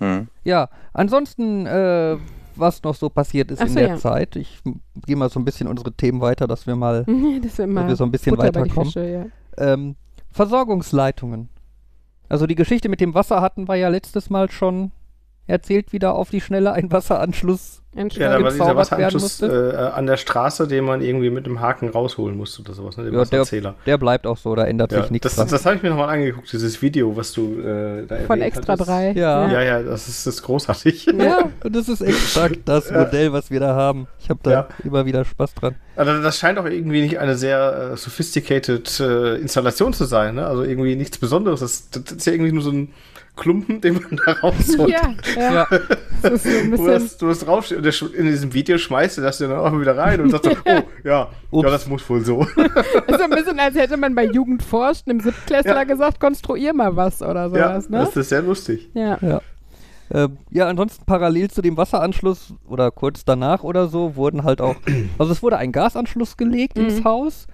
Mhm. ja, ansonsten, äh, was noch so passiert ist Ach in so, der ja. Zeit. Ich gehe mal so ein bisschen unsere Themen weiter, dass wir mal, dass mal wir so ein bisschen Butter weiterkommen. Fische, ja. Ähm, Versorgungsleitungen. Also die Geschichte mit dem Wasser hatten wir ja letztes Mal schon erzählt, wie da auf die Schnelle ein Wasseranschluss Ja, da war dieser Wasseranschluss äh, an der Straße, den man irgendwie mit dem Haken rausholen musste oder sowas, ne? Den Ja, der, Wasserzähler. der bleibt auch so, da ändert Ja, sich nichts das dran. das habe ich mir nochmal angeguckt, dieses Video, was du äh, da Von Extra hattest. 3. Ja. Ja, ja, das ist, das ist großartig. Ja, und das ist exakt das. Modell, was wir da haben. Ich habe da Ja. immer wieder Spaß dran. Also das scheint auch irgendwie nicht eine sehr äh, sophisticated äh, Installation zu sein, ne? Also irgendwie nichts Besonderes. Das, das ist ja irgendwie nur so ein Klumpen, den man da rausholt. Ja, ja. Ja, Das ist so ein Du hast, du hast draufstehen und der, sch- in diesem Video schmeißt er das dann auch wieder rein und sagt so, oh, ja, Ups. ja, das muss wohl so. ist so ein bisschen, als hätte man bei Jugend forscht einem Siebtklässler Ja. gesagt, konstruier mal was oder ja, sowas, ne? das ist sehr lustig. Ja. ja. Ähm, ja, ansonsten parallel zu dem Wasseranschluss oder kurz danach oder so wurden halt auch, also es wurde ein Gasanschluss gelegt Mhm. ins Haus.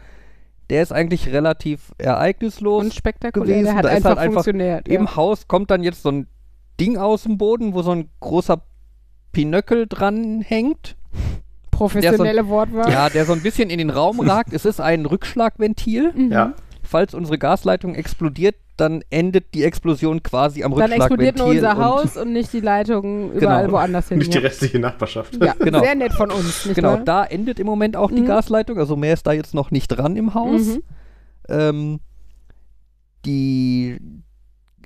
Der ist eigentlich relativ ereignislos. Und spektakulär, gewesen. der hat Da einfach, halt einfach funktioniert. Im ja. Haus kommt dann jetzt so ein Ding aus dem Boden, wo so ein großer Pinöckel dran hängt. Professionelle Wortwahl. Ja, der so ein bisschen in den Raum ragt. Es ist ein Rückschlagventil. Mhm. Ja. Falls unsere Gasleitung explodiert, dann endet die Explosion quasi am Dann explodiert Rückschlagventil. nur unser und- Haus und nicht die Leitung überall Genau. woanders hin. Nicht die restliche Nachbarschaft. ja. Genau. sehr nett von uns, nicht Genau, wahr? da endet im Moment auch die Mhm. Gasleitung. Also mehr ist da jetzt noch nicht dran im Haus. Mhm. Ähm, die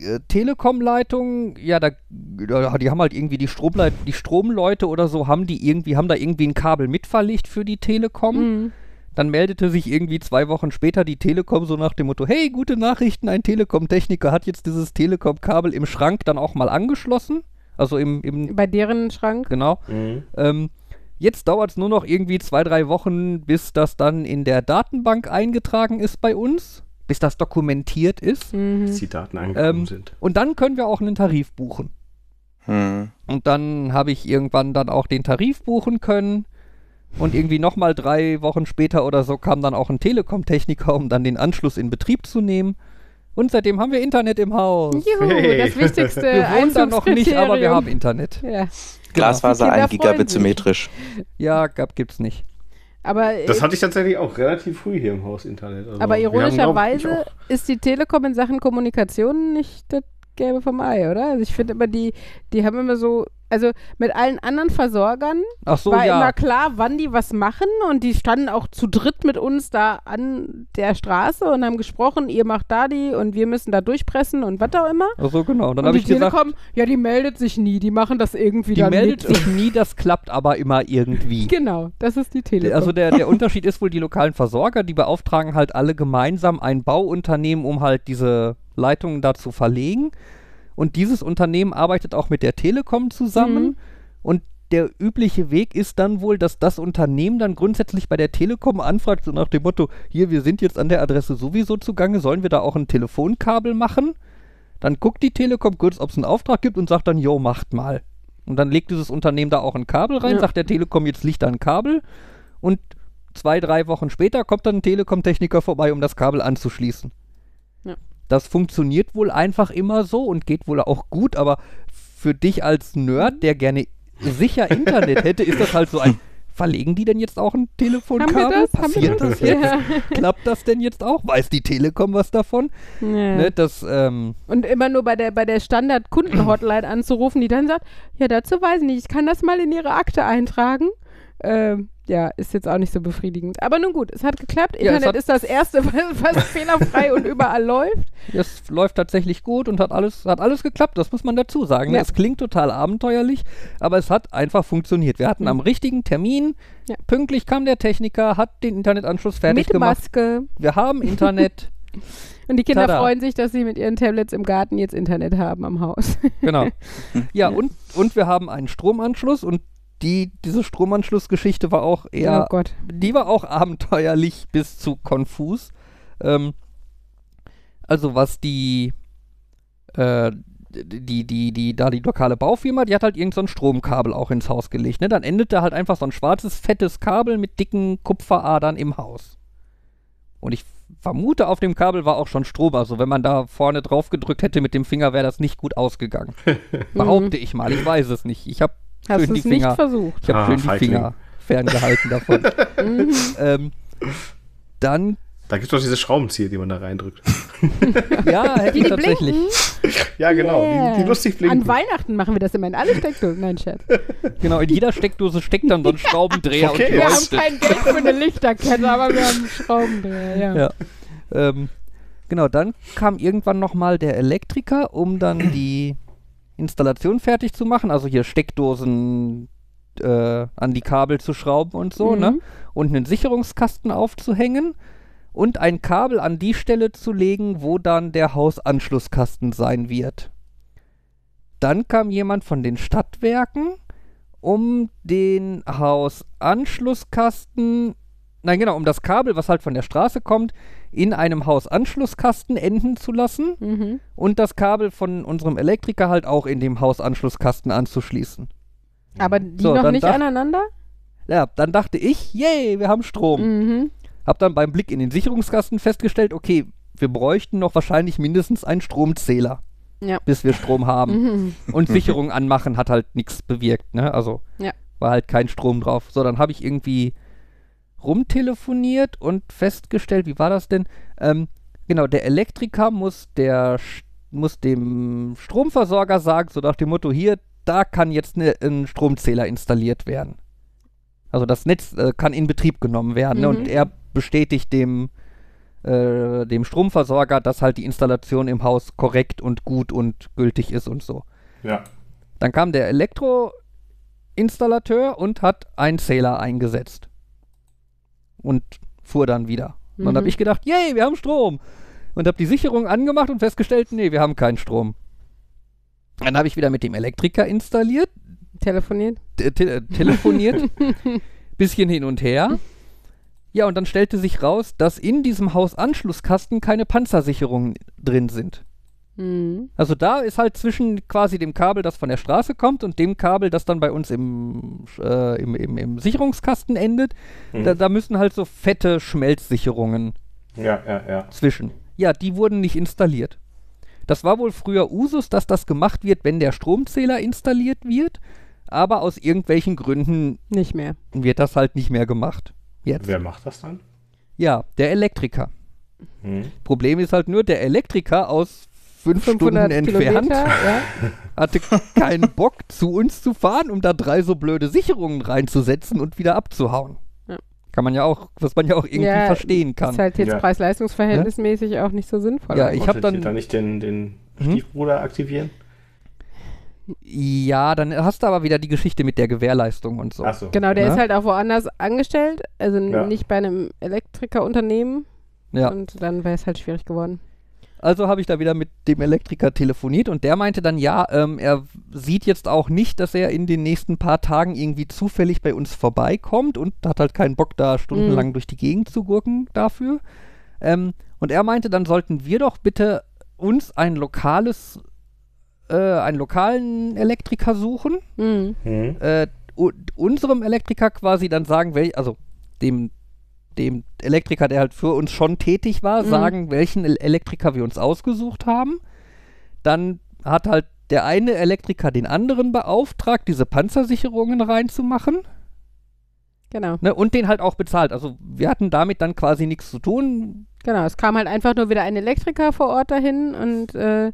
äh, Telekom-Leitung, ja, da, da, die haben halt irgendwie die Stromleit die Stromleute oder so, haben die irgendwie, haben da irgendwie ein Kabel mitverlegt für die Telekom. Mhm. Dann meldete sich irgendwie zwei Wochen später die Telekom so nach dem Motto, hey, gute Nachrichten, ein Telekom-Techniker hat jetzt dieses Telekom-Kabel im Schrank dann auch mal angeschlossen. Also im, im Bei deren Schrank. genau. Mhm. Ähm, jetzt dauert es nur noch irgendwie zwei, drei Wochen, bis das dann in der Datenbank eingetragen ist bei uns, bis das dokumentiert ist. Mhm. Bis die Daten angekommen Ähm, sind. Und dann können wir auch einen Tarif buchen. Mhm. Und dann habe ich irgendwann dann auch den Tarif buchen können. Und irgendwie nochmal drei Wochen später oder so kam dann auch ein Telekom-Techniker, um dann den Anschluss in Betrieb zu nehmen. Und seitdem haben wir Internet im Haus. Juhu, Hey. das wichtigste Wir wohnen da noch nicht, aber wir haben Internet. Ja. Glasfaser Kinder 1 Gigabit symmetrisch. Ja, gab, gibt's nicht. Aber, Das äh, hatte ich tatsächlich auch relativ früh hier im Haus Internet. Also aber ironischerweise ist die Telekom in Sachen Kommunikation nicht das Gelbe vom Ei, oder? Also ich finde immer, die, die haben immer so, also mit allen anderen Versorgern so, war ja. immer klar, wann die was machen und die standen auch zu dritt mit uns da an der Straße und haben gesprochen, ihr macht da die und wir müssen da durchpressen und was auch immer. Ach so, genau. Dann habe die ich gesagt, Telekom, ja, die meldet sich nie, die machen das irgendwie die meldet mit. sich nie, das klappt aber immer irgendwie. Genau, das ist die Telekom. Also der, der Unterschied ist wohl, die lokalen Versorger, die beauftragen halt alle gemeinsam ein Bauunternehmen, um halt diese Leitungen da zu verlegen. Und dieses Unternehmen arbeitet auch mit der Telekom zusammen. Mhm. Und der übliche Weg ist dann wohl, dass das Unternehmen dann grundsätzlich bei der Telekom anfragt, so nach dem Motto, hier, wir sind jetzt an der Adresse sowieso zugange, sollen wir da auch ein Telefonkabel machen? Dann guckt die Telekom kurz, ob es einen Auftrag gibt und sagt dann, jo, macht mal. Und dann legt dieses Unternehmen da auch ein Kabel rein, Ja. sagt der Telekom, jetzt liegt da ein Kabel. Und zwei, drei Wochen später kommt dann ein Telekom-Techniker vorbei, um das Kabel anzuschließen. Ja. Das funktioniert wohl einfach immer so und geht wohl auch gut, aber für dich als Nerd, der gerne sicher Internet hätte, ist das halt so ein. Verlegen die denn jetzt auch ein Telefonkabel? Das? Passiert das? das jetzt? Ja. Klappt das denn jetzt auch? Weiß die Telekom was davon? Ja. Ne, das, ähm, Und immer nur bei der, bei der Standard-Kunden-Hotline anzurufen, die dann sagt, ja, dazu weiß ich nicht, ich kann das mal in Ihre Akte eintragen. Ähm, ja, ist jetzt auch nicht so befriedigend. Aber nun gut, es hat geklappt. Ja, Internet hat- ist das Erste, was, was fehlerfrei und überall läuft. Es läuft tatsächlich gut und hat alles, hat alles geklappt, das muss man dazu sagen. Ja. Es klingt total abenteuerlich, aber es hat einfach funktioniert. Wir hatten Mhm. am richtigen Termin, Ja. pünktlich kam der Techniker, hat den Internetanschluss fertig mit gemacht. Maske. Wir haben Internet, Und die Kinder Tada. freuen sich, dass sie mit ihren Tablets im Garten jetzt Internet haben am Haus. genau. Ja, und, und wir haben einen Stromanschluss und die, diese Stromanschlussgeschichte war auch eher Oh Gott. die war auch abenteuerlich bis zu konfus. Ähm, also was die, äh, die, die, die, da die lokale Baufirma, die hat halt irgend so ein Stromkabel auch ins Haus gelegt. Ne? Dann endete halt einfach so ein schwarzes, fettes Kabel mit dicken Kupferadern im Haus. Und ich vermute, auf dem Kabel war auch schon Strom. Also wenn man da vorne drauf gedrückt hätte mit dem Finger, wäre das nicht gut ausgegangen. Behaupte ich mal. Ich weiß es nicht. Ich habe Hast schön die es nicht Finger. versucht? Ich habe Ah, schön die. Finger ferngehalten davon. Ähm, dann, Da gibt es doch diese Schraubenzieher, die man da reindrückt. ja, hätte Die, ich die tatsächlich. blinken. Ja, genau, Yeah. die, die lustig blinken. An Weihnachten machen wir das immer in alle Steckdosen. Nein, Scherz. Genau, in jeder Steckdose steckt dann so ein Schraubendreher Okay. und Wir haben kein Geld für eine Lichterkette, aber wir haben einen Schraubendreher. Ja. Ja. Ähm, genau, dann kam irgendwann nochmal der Elektriker, um dann die Installation fertig zu machen. Also hier Steckdosen äh, an die Kabel zu schrauben und so, Mhm. ne? Und einen Sicherungskasten aufzuhängen und ein Kabel an die Stelle zu legen, wo dann der Hausanschlusskasten sein wird. Dann kam jemand von den Stadtwerken, um den Hausanschlusskasten, nein genau, um das Kabel, was halt von der Straße kommt, in einem Hausanschlusskasten enden zu lassen Mhm. und das Kabel von unserem Elektriker halt auch in dem Hausanschlusskasten anzuschließen. Aber die So, noch nicht aneinander? Ja, dann dachte ich, yay, wir haben Strom. Mhm. Hab dann beim Blick in den Sicherungskasten festgestellt, okay, wir bräuchten noch wahrscheinlich mindestens einen Stromzähler, Ja. bis wir Strom haben. Mhm. Und Sicherung anmachen hat halt nichts bewirkt, ne? Also Ja. war halt kein Strom drauf. So, dann habe ich irgendwie rumtelefoniert und festgestellt, wie war das denn? Ähm, genau, der Elektriker muss der muss dem Stromversorger sagen, so nach dem Motto, hier, da kann jetzt ne, ein Stromzähler installiert werden. Also das Netz äh, kann in Betrieb genommen werden ne? Mhm. und er bestätigt dem, äh, dem Stromversorger, dass halt die Installation im Haus korrekt und gut und gültig ist und so. Ja. Dann kam der Elektroinstallateur und hat einen Zähler eingesetzt. Und fuhr dann wieder. Und dann Mhm. habe ich gedacht, yay, wir haben Strom. Und habe die Sicherung angemacht und festgestellt, nee, wir haben keinen Strom. Dann habe ich wieder mit dem Elektriker installiert, Telefoniert. te te telefoniert, bisschen hin und her. Ja, und dann stellte sich raus, dass in diesem Hausanschlusskasten keine Panzersicherungen drin sind. Mhm. Also da ist halt zwischen quasi dem Kabel, das von der Straße kommt, und dem Kabel, das dann bei uns im, äh, im, im, im Sicherungskasten endet, Mhm. da, da müssen halt so fette Schmelzsicherungen Ja, ja, ja. zwischen. Ja, die wurden nicht installiert. Das war wohl früher Usus, dass das gemacht wird, wenn der Stromzähler installiert wird, aber aus irgendwelchen Gründen Nicht mehr. wird das halt nicht mehr gemacht. Jetzt. Wer macht das dann? Ja, der Elektriker. Hm. Problem ist halt nur, der Elektriker aus fünf Stunden 500 entfernt Kilometer. Ja. hatte keinen Bock, zu uns zu fahren, um da drei so blöde Sicherungen reinzusetzen und wieder abzuhauen. Ja. Kann man ja auch, was man ja auch irgendwie Ja, verstehen kann. Ist halt jetzt Ja. preis-leistungs-verhältnismäßig auch nicht so sinnvoll. Ja, ich hab Wolltet ihr dann- da nicht den, den Mhm. Stiefbruder aktivieren? Ja, dann hast du aber wieder die Geschichte mit der Gewährleistung und so. Achso. Genau, der Ne? ist halt auch woanders angestellt, also Ja. nicht bei einem Elektrikerunternehmen. Ja. Und dann wäre es halt schwierig geworden. Also habe ich da wieder mit dem Elektriker telefoniert und der meinte dann, ja, ähm, er sieht jetzt auch nicht, dass er in den nächsten paar Tagen irgendwie zufällig bei uns vorbeikommt und hat halt keinen Bock, da stundenlang durch die Gegend zu gurken dafür. Ähm, und er meinte, dann sollten wir doch bitte uns ein lokales äh, einen lokalen Elektriker suchen, Mhm. Hm. äh, unserem Elektriker quasi dann sagen, wel also dem, dem Elektriker, der halt für uns schon tätig war, Mhm. sagen, welchen El Elektriker wir uns ausgesucht haben. Dann hat halt der eine Elektriker den anderen beauftragt, diese Panzersicherungen reinzumachen Genau. ne, und den halt auch bezahlt. Also wir hatten damit dann quasi nichts zu tun. Genau, es kam halt einfach nur wieder ein Elektriker vor Ort dahin und äh,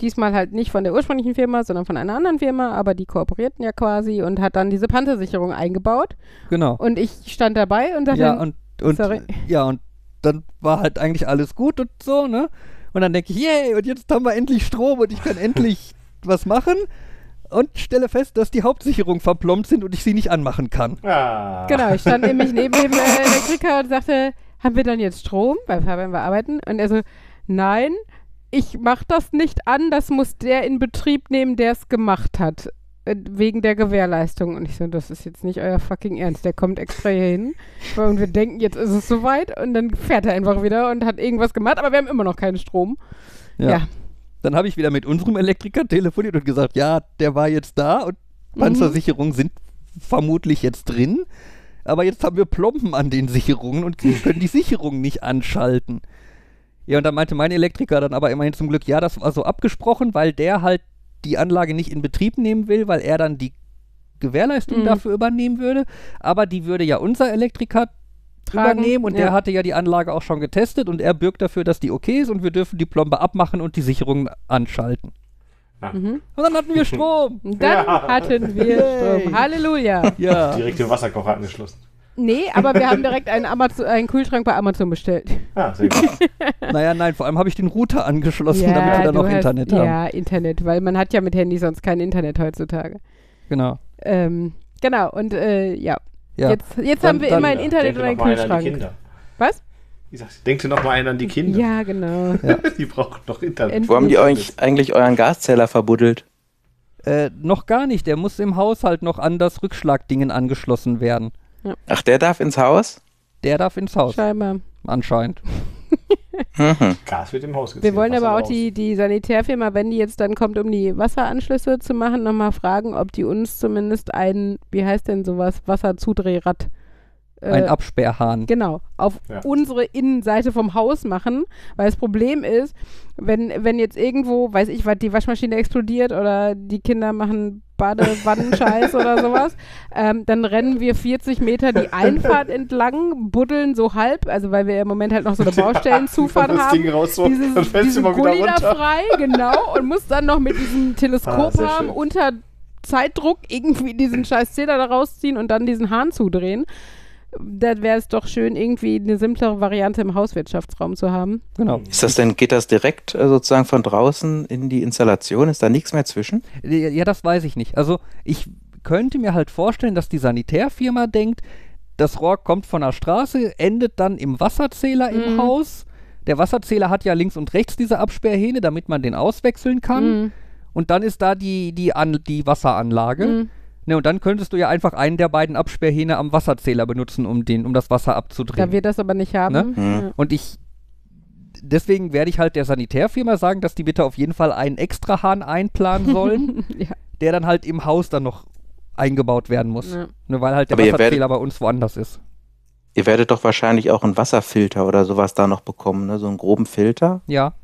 diesmal halt nicht von der ursprünglichen Firma, sondern von einer anderen Firma, aber die kooperierten ja quasi und hat dann diese Panzersicherung eingebaut. Genau. Und ich stand dabei und sagte, Ja, und, und, Sorry. ja, und dann war halt eigentlich alles gut und so, ne? Und dann denke ich, yay, und jetzt haben wir endlich Strom und ich kann endlich was machen. Und stelle fest, dass die Hauptsicherungen verplombt sind und ich sie nicht anmachen kann. Ah. genau, ich stand nämlich neben dem äh, Elektriker und sagte, haben wir dann jetzt Strom? Weil Fabian wir arbeiten. Und er so, nein, ich mach das nicht an, das muss der in Betrieb nehmen, der es gemacht hat. Äh, Wegen der Gewährleistung. Und ich so, das ist jetzt nicht euer fucking Ernst. Der kommt extra hier hin. Und wir denken, jetzt ist es soweit. Und dann fährt er einfach wieder und hat irgendwas gemacht. Aber wir haben immer noch keinen Strom. Ja. Dann habe ich wieder mit unserem Elektriker telefoniert und gesagt, ja, der war jetzt da und Mhm. Panzersicherungen sind vermutlich jetzt drin. Aber jetzt haben wir Plomben an den Sicherungen und können die Sicherungen nicht anschalten. Ja, und dann meinte mein Elektriker dann aber immerhin zum Glück, ja, das war so abgesprochen, weil der halt die Anlage nicht in Betrieb nehmen will, weil er dann die Gewährleistung Mhm. dafür übernehmen würde. Aber die würde ja unser Elektriker Tragen, übernehmen und ja. der hatte ja die Anlage auch schon getestet und er bürgt dafür, dass die okay ist und wir dürfen die Plombe abmachen und die Sicherungen anschalten. Mhm. Und dann hatten wir Strom. Dann Ja. hatten wir. Strom. Halleluja. Ja. Direkt den Wasserkocher angeschlossen. Nee, aber wir haben direkt einen, Amazon, einen Kühlschrank bei Amazon bestellt. Ah, sehr gut. naja, nein, vor allem habe ich den Router angeschlossen, damit wir dann noch hast- Internet haben. Ja, Internet, weil man hat ja mit Handy sonst kein Internet heutzutage. Genau. Ähm, genau, und äh, ja. Ja. Jetzt, jetzt Dann- haben wir dann- immer ein Ja, Internet und einen noch Kühlschrank. Was? Ich sag, denkt noch mal einer an die Kinder. Ja, genau. Die brauchen doch Internet. Ent- Wo haben die euch eigentlich euren Gaszähler verbuddelt? Äh, noch gar nicht. Der muss im Haushalt noch an das Rückschlagdingen angeschlossen werden. Ach, der darf ins Haus? Der darf ins Haus, Scheinbar. anscheinend. Mhm. Gas wird im Haus Wir gezählt, wollen Wasser aber auch raus. die, die Sanitärfirma, wenn die jetzt dann kommt, um die Wasseranschlüsse zu machen, nochmal fragen, ob die uns zumindest ein, wie heißt denn sowas, Wasserzudrehrad äh, Ein Absperrhahn. Genau, auf Ja. unsere Innenseite vom Haus machen, weil das Problem ist, wenn, wenn jetzt irgendwo, weiß ich was, die Waschmaschine explodiert oder die Kinder machen Badewannenscheiß oder sowas, ähm, dann rennen wir 40 Meter die Einfahrt entlang, buddeln so halb, also weil wir im Moment halt noch so eine Baustellenzufahrt das haben. Ding raus, so, Dieses, dann fällst du mal wieder Gully da runter. frei, genau, und muss dann noch mit diesem Teleskop Ah, haben, schön. unter Zeitdruck irgendwie diesen scheiß Zähler da rausziehen und dann diesen Hahn zudrehen. Da wäre es doch schön, irgendwie eine simplere Variante im Hauswirtschaftsraum zu haben. Genau. Ist das denn, geht das direkt äh, sozusagen von draußen in die Installation? Ist da nichts mehr zwischen? Ja, ja, das weiß ich nicht. Also ich könnte mir halt vorstellen, dass die Sanitärfirma denkt, das Rohr kommt von der Straße, endet dann im Wasserzähler im Mhm. Haus. Der Wasserzähler hat ja links und rechts diese Absperrhähne, damit man den auswechseln kann. Mhm. Und dann ist da die, die, An die Wasseranlage. Mhm. Ne, und dann könntest du ja einfach einen der beiden Absperrhähne am Wasserzähler benutzen, um, den, um das Wasser Da abzudrehen. wir das aber nicht haben. Ne? Mhm. Ja. Und ich, deswegen werde ich halt der Sanitärfirma sagen, dass die bitte auf jeden Fall einen Extrahahn einplanen sollen, ja. der dann halt im Haus dann noch eingebaut werden muss. Ja. Ne, weil halt der Aber Wasserzähler werdet- bei uns woanders ist. Ihr werdet doch wahrscheinlich auch einen Wasserfilter oder sowas da noch bekommen, ne? so einen groben Filter. Ja,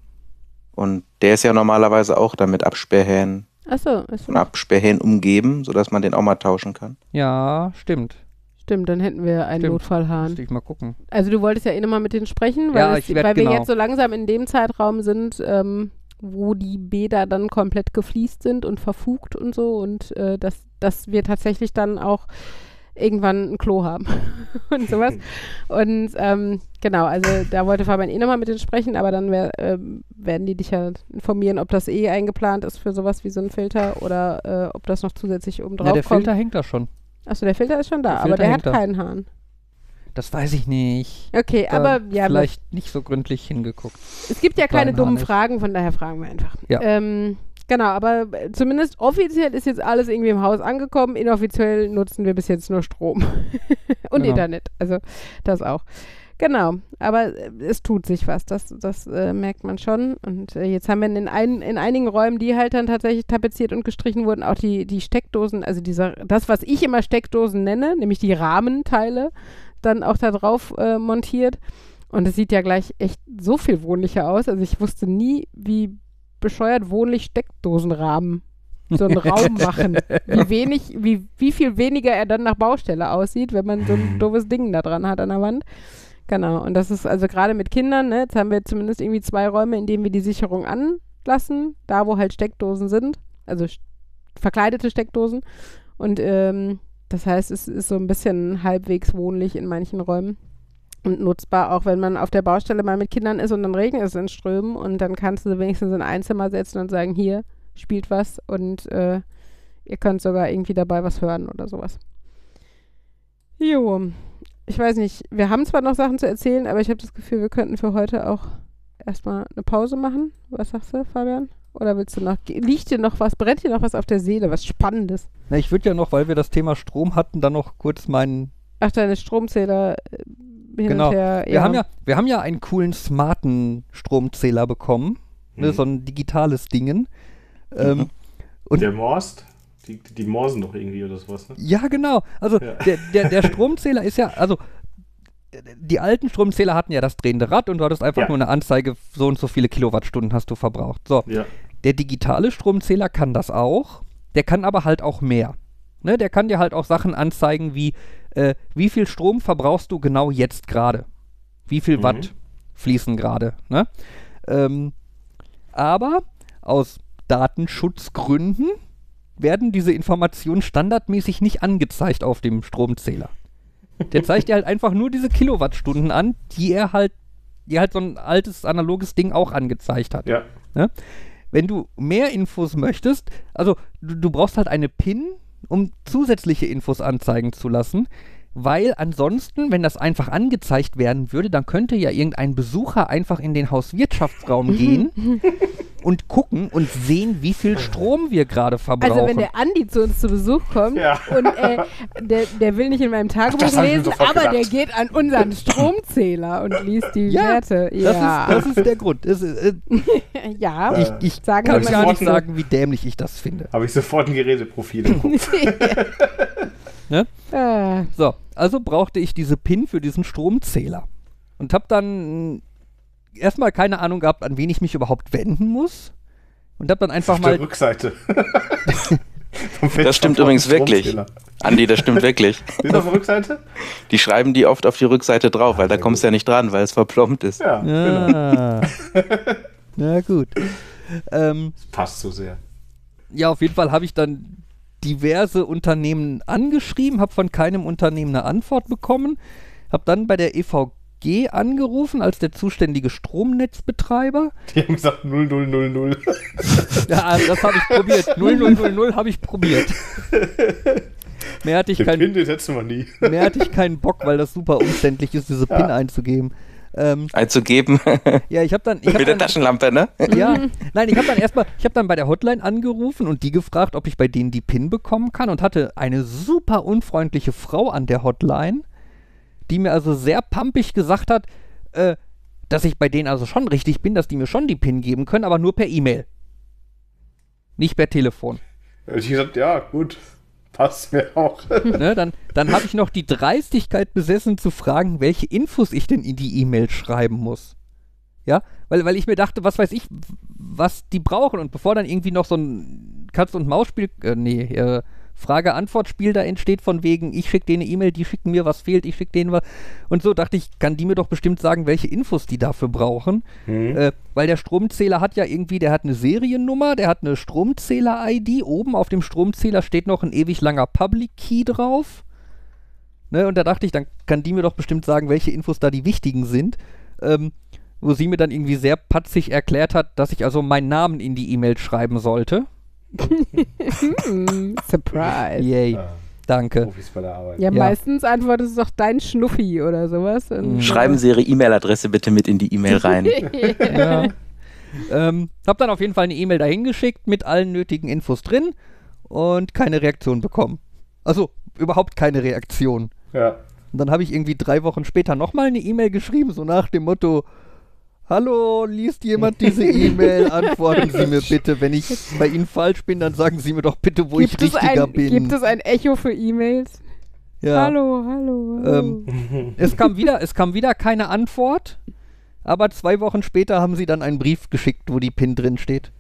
Und der ist ja normalerweise auch dann mit Absperrhähnen Achso, ist und Absperrhähnen umgeben, sodass man den auch mal tauschen kann. ja, stimmt. stimmt, dann hätten wir einen Stimmt. Notfallhahn. Müsste ich mal gucken. Also du wolltest ja eh nochmal mit denen sprechen, weil, Ja, es, weil wir genau. jetzt so langsam in dem Zeitraum sind, ähm, wo die Bäder dann komplett gefliest sind und verfugt und so und äh, dass, dass wir tatsächlich dann auch irgendwann ein Klo haben und sowas. Und ähm, genau, also da wollte Fabian eh nochmal mit denen sprechen, aber dann wär, ähm, werden die dich ja informieren, ob das eh eingeplant ist für sowas wie so ein Filter oder äh, ob das noch zusätzlich oben Ja, drauf der kommt. Filter hängt da schon. Achso, der Filter ist schon da, Der aber der hat da. keinen Hahn. Das weiß ich nicht. Okay, Da aber ja, vielleicht nicht so gründlich hingeguckt. Es gibt ja keine ein dummen. Fragen, von daher fragen wir einfach. Ja. Ähm, genau, aber äh, zumindest offiziell ist jetzt alles irgendwie im Haus angekommen. Inoffiziell nutzen wir bis jetzt nur Strom und Genau. Internet. Also das auch. Genau, aber äh, es tut sich was, das, das äh, merkt man schon. Und äh, jetzt haben wir in, ein, in einigen Räumen, die halt dann tatsächlich tapeziert und gestrichen wurden, auch die, die Steckdosen, also dieser, das, was ich immer Steckdosen nenne, nämlich die Rahmenteile, dann auch da drauf äh, montiert. Und es sieht ja gleich echt so viel wohnlicher aus. Also ich wusste nie, wie bescheuert wohnlich Steckdosenrahmen so einen Raum machen. Wie wenig, wie, wie viel weniger er dann nach Baustelle aussieht, wenn man so ein doofes Ding da dran hat an der Wand. Genau, und das ist also gerade mit Kindern, ne, jetzt haben wir zumindest irgendwie zwei Räume, in denen wir die Sicherung anlassen, da wo halt Steckdosen sind, also verkleidete Steckdosen. Und ähm, das heißt, es ist so ein bisschen halbwegs wohnlich in manchen Räumen und nutzbar, auch wenn man auf der Baustelle mal mit Kindern ist und dann regnet es in Strömen und dann kannst du wenigstens in ein Zimmer setzen und sagen, hier, spielt was und äh, ihr könnt sogar irgendwie dabei was hören oder sowas. Jo, ich weiß nicht, wir haben zwar noch Sachen zu erzählen, aber ich habe das Gefühl, wir könnten für heute auch erstmal eine Pause machen. Was sagst du, Fabian? Oder willst du noch, liegt dir noch was, brennt dir noch was auf der Seele, was Spannendes? Na, ich würde ja noch, weil wir das Thema Strom hatten, dann noch kurz meinen. Ach, deine Stromzähler äh, hin Genau. und her. Wir, haben ja, wir haben ja einen coolen, smarten Stromzähler bekommen. Ne, Mhm. so ein digitales Dingen. Ähm, Und- der morst? Die, die morsen doch irgendwie oder sowas, ne? Ja, genau. Also Ja. der, der, der Stromzähler ist ja, also die alten Stromzähler hatten ja das drehende Rad und du hattest einfach Ja. nur eine Anzeige, so und so viele Kilowattstunden hast du verbraucht. So, Ja. der digitale Stromzähler kann das auch, der kann aber halt auch mehr. Ne, der kann dir halt auch Sachen anzeigen wie, äh, wie viel Strom verbrauchst du genau jetzt gerade? Wie viel Mhm. Watt fließen gerade? Ne? Ähm, aber aus Datenschutzgründen werden diese Informationen standardmäßig nicht angezeigt auf dem Stromzähler. Der zeigt dir halt einfach nur diese Kilowattstunden an, die er halt, die halt so ein altes analoges Ding auch angezeigt hat. Ja. Wenn du mehr Infos möchtest, also du, du brauchst halt eine PIN, um zusätzliche Infos anzeigen zu lassen, weil ansonsten, wenn das einfach angezeigt werden würde, dann könnte ja irgendein Besucher einfach in den Hauswirtschaftsraum gehen und gucken und sehen, wie viel Strom wir gerade verbrauchen. Also wenn der Andi zu uns zu Besuch kommt Ja. und äh, der, der will nicht in meinem Tagebuch das mir lesen, aber der gedacht. geht an unseren Stromzähler und liest die Ja, Werte. das, Ja, ist, das ist der Grund. Das ist, äh, ja. ich ich Sagen kann gar nicht sagen, wie dämlich ich das finde. Habe ich sofort ein Geräteprofil im Kopf. äh, So, also brauchte ich diese PIN für diesen Stromzähler. Und habe dann erstmal keine Ahnung gehabt, an wen ich mich überhaupt wenden muss. Und habe dann einfach Auf der mal. Rückseite. Vom Das stimmt übrigens wirklich. Andi, das stimmt wirklich. Ist auf der Rückseite? Die schreiben die oft auf die Rückseite drauf, weil da kommst du ja nicht dran, weil es verplombt ist. Ja, genau. Ja. Na gut. Ähm, Das passt so sehr. ja, auf jeden Fall habe ich dann diverse Unternehmen angeschrieben, habe von keinem Unternehmen eine Antwort bekommen, habe dann bei der EVG angerufen als der zuständige Stromnetzbetreiber. Die haben gesagt 0000. Ja, das habe ich probiert. 0000 habe ich probiert. Mehr hatte ich, Den kein, Pin, den setzen wir nie. mehr hatte ich keinen Bock, weil das super umständlich ist, diese PIN einzugeben. Ähm, Einzugeben ja, ich habe dann, ich hab mit der Taschenlampe, ne? Ja, nein, ich habe dann erstmal, ich habe dann bei der Hotline angerufen und die gefragt, ob ich bei denen die PIN bekommen kann und hatte eine super unfreundliche Frau an der Hotline, die mir also sehr pampig gesagt hat, äh, dass ich bei denen also schon richtig bin, dass die mir schon die PIN geben können, aber nur per E-Mail. Nicht per Telefon. Ich gesagt, ja, gut. Passt mir auch. ne, dann dann habe ich noch die Dreistigkeit besessen zu fragen, welche Infos ich denn in die E-Mail schreiben muss. Ja, weil, weil ich mir dachte, was weiß ich, was die brauchen. Und bevor dann irgendwie noch so ein Katz-und-Maus-Spiel, äh, nee, äh, Frage-Antwort-Spiel da entsteht, von wegen, ich schicke denen eine E-Mail, die schicken mir, was fehlt, ich schicke denen was. Und so dachte ich, kann die mir doch bestimmt sagen, welche Infos die dafür brauchen. Hm. Äh, weil der Stromzähler hat ja irgendwie, der hat eine Seriennummer, der hat eine Stromzähler-ID. Oben auf dem Stromzähler steht noch ein ewig langer Public Key drauf. Ne, und da dachte ich, dann kann die mir doch bestimmt sagen, welche Infos da die wichtigen sind. Ähm, wo sie mir dann irgendwie sehr patzig erklärt hat, dass ich also meinen Namen in die E-Mail schreiben sollte. Hm, surprise. Yay, Ah, danke. Profis bei der Arbeit. Ja, Ja. meistens antwortet es doch dein Schnuffi oder sowas. Und, Schreiben Sie Ihre E-Mail-Adresse bitte mit in die E-Mail rein. Ja. ähm, hab dann auf jeden Fall eine E-Mail dahin geschickt mit allen nötigen Infos drin und keine Reaktion bekommen. Also überhaupt keine Reaktion. Ja. Und dann habe ich irgendwie drei Wochen später nochmal eine E-Mail geschrieben, so nach dem Motto, Hallo, liest jemand diese E-Mail? Antworten Sie mir bitte. Wenn ich bei Ihnen falsch bin, dann sagen Sie mir doch bitte, wo gibt ich richtiger ein, bin. Gibt es ein Echo für E-Mails? ja. Hallo, hallo, hallo. Ähm, es, kam wieder, es kam wieder keine Antwort, aber zwei Wochen später haben sie dann einen Brief geschickt, wo die PIN drin steht.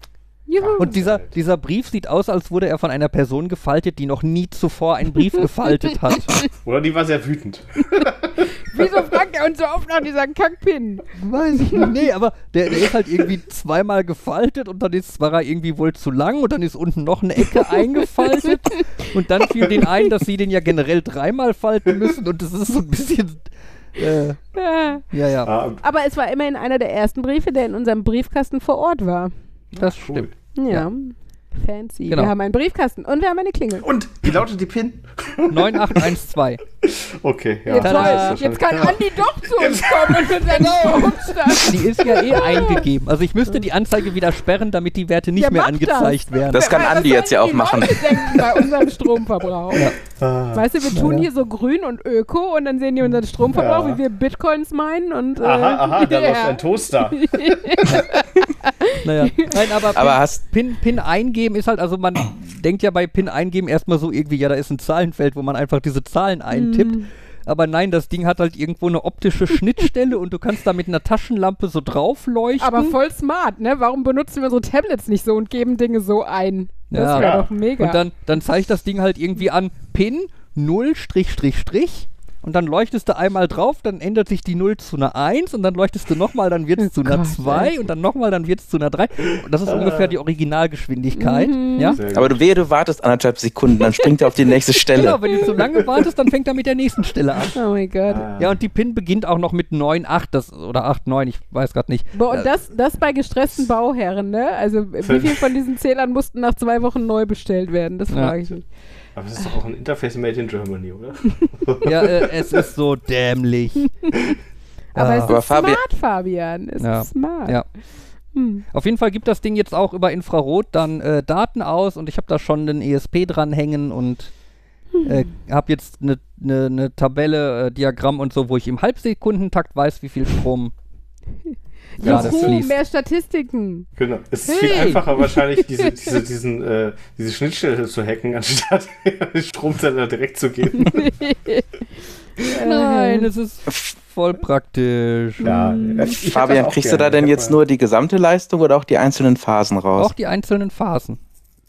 Juhu. Und dieser, dieser Brief sieht aus, als wurde er von einer Person gefaltet, die noch nie zuvor einen Brief gefaltet hat. Oder die war sehr wütend. Wieso fragt er uns so oft nach dieser Kackpin? Weiß ich nicht. Nee, aber der, der ist halt irgendwie zweimal gefaltet und dann ist, war er irgendwie wohl zu lang und dann ist unten noch eine Ecke eingefaltet und dann fiel denen ein, dass sie den ja generell dreimal falten müssen und das ist so ein bisschen. Äh, Ja. ja, ja, Ah, Aber es war immerhin einer der ersten Briefe, der in unserem Briefkasten vor Ort war. das cool. stimmt. Ja. Fancy. Genau. Wir haben einen Briefkasten und wir haben eine Klingel. Und wie lautet die PIN? 9812. Okay, ja. Jetzt, das ist jetzt ja kann Andi doch zu uns kommen und mit seinem Stromstand. Die ist ja eh eingegeben. Also ich müsste die Anzeige wieder sperren, damit die Werte nicht Ja, mehr angezeigt werden. Das kann Andi jetzt ja auch machen. Bei unserem Stromverbrauch. Ah. Weißt du, wir tun hier so grün und öko und dann sehen die unseren Stromverbrauch, Ja. wie wir Bitcoins meinen und. Äh, Aha, aha, da ja. läuft ein Toaster. Naja. Nein, aber, Aber PIN, hast- PIN, PIN eingeben ist halt, also man denkt ja bei PIN eingeben erstmal so irgendwie, ja, da ist ein Zahlenfeld, wo man einfach diese Zahlen eintippt. Mhm. Aber nein, das Ding hat halt irgendwo eine optische Schnittstelle und du kannst da mit einer Taschenlampe so drauf leuchten. Aber voll smart, ne? Warum benutzen wir unsere Tablets nicht so und geben Dinge so ein? Das Ja. wäre Ja. doch mega. Und dann, dann zeigt das Ding halt irgendwie an PIN 0 Strich Strich Strich und dann leuchtest du einmal drauf, dann ändert sich die 0 zu einer 1 und dann leuchtest du nochmal, dann wird es Oh zu einer Gott, 2 und dann nochmal, dann wird es zu einer 3. Und das ist ungefähr die Originalgeschwindigkeit. Mhm. Ja? Aber du wehe, du wartest anderthalb Sekunden, dann springt er auf die nächste Stelle. Genau, wenn du zu lange wartest, dann fängt er mit der nächsten Stelle an. oh mein Gott. Ah. Ja, und die PIN beginnt auch noch mit 9, 8 das, oder 8, 9, ich weiß gerade nicht. Boah, und das, das bei gestressten Bauherren, ne? Also wie viel von diesen Zählern mussten nach zwei Wochen neu bestellt werden? Das Ja. frage ich mich. Aber es ist doch auch ein Interface made in Germany, oder? Ja, äh, es ist so dämlich. Aber Ja. es Aber ist Fabi- smart, Fabian. Es Ja. ist smart. Ja. Hm. Auf jeden Fall gibt das Ding jetzt auch über Infrarot dann äh, Daten aus und ich habe da schon einen ESP dranhängen und äh, habe jetzt eine ne, ne Tabelle, äh, Diagramm und so, wo ich im Halbsekundentakt weiß, wie viel Strom gerade Juhu, fließt. mehr Statistiken. Genau. Es ist viel Hey! einfacher wahrscheinlich, diese, diese, diesen, äh, diese Schnittstelle zu hacken, anstatt den Stromsender direkt zu geben. Nein, es ist voll praktisch. Ja, das Fabian, kriegst du gerne. da denn jetzt nur die gesamte Leistung oder auch die einzelnen Phasen raus? Auch die einzelnen Phasen.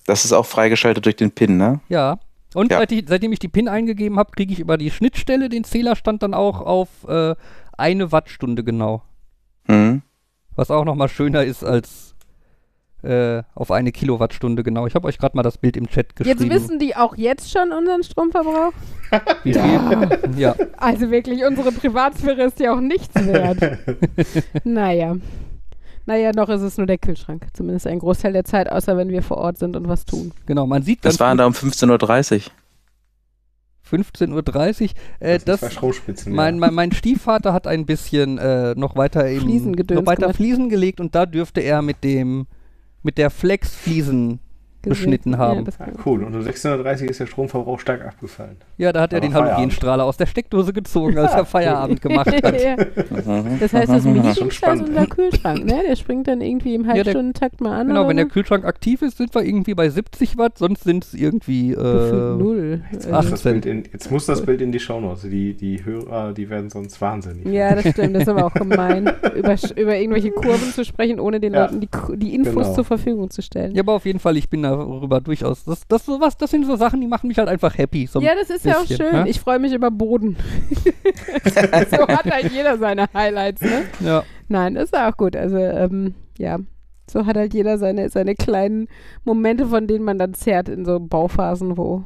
Das ist auch freigeschaltet durch den PIN, ne? Ja. Und Ja. Seit ich, seitdem ich die PIN eingegeben habe, kriege ich über die Schnittstelle den Zählerstand dann auch auf äh, eine Wattstunde genau. Hm. Was auch nochmal schöner ist als äh, auf eine Kilowattstunde genau. Ich habe euch gerade mal das Bild im Chat geschrieben. Jetzt wissen die auch jetzt schon unseren Stromverbrauch? wie viel. ja. Also wirklich, unsere Privatsphäre ist ja auch nichts wert. naja. Naja, noch ist es nur der Kühlschrank. Zumindest ein Großteil der Zeit, außer wenn wir vor Ort sind und was tun. Genau, man sieht Das ganz waren da um 15.30 Uhr. 15.30 Uhr. Äh, Das, das, mein, mein, mein Stiefvater hat ein bisschen äh, noch weiter im, Fliesengedöns noch weiter. Fliesen gelegt und da dürfte er mit dem mit der Flex Fliesen beschnitten haben. Ja, cool. Und um 630 ist der Stromverbrauch stark abgefallen. Ja, da hat er Aber den Feierabend. Halogenstrahler aus der Steckdose gezogen, als er Feierabend gemacht hat. ja. Das heißt, das Mini-Dings ist spannend. unser Kühlschrank, ne? Der springt dann irgendwie im Halbstundentakt mal an. Genau, wenn der. Kühlschrank aktiv ist, sind wir irgendwie bei 70 Watt, sonst sind es irgendwie äh, null. Jetzt, Also- muss das Bild in, jetzt muss das Bild in die Shownotes. Die, die Hörer, die werden sonst wahnsinnig. Ja, das stimmt, das ist aber auch gemein, über, über irgendwelche Kurven zu sprechen, ohne den Ja. Leuten die, die Infos Genau. zur Verfügung zu stellen. Ja, aber auf jeden Fall, ich bin darüber durchaus. Das, das, sowas, das sind so Sachen, die machen mich halt einfach happy. So, Ja, das ist ja auch bisschen, schön. ne? Ich freue mich über Boden. so hat halt jeder seine Highlights, ne? ja. Nein, ist ja auch gut. Also, ähm, ja. So hat halt jeder seine, seine kleinen Momente, von denen man dann zerrt in so Bauphasen, wo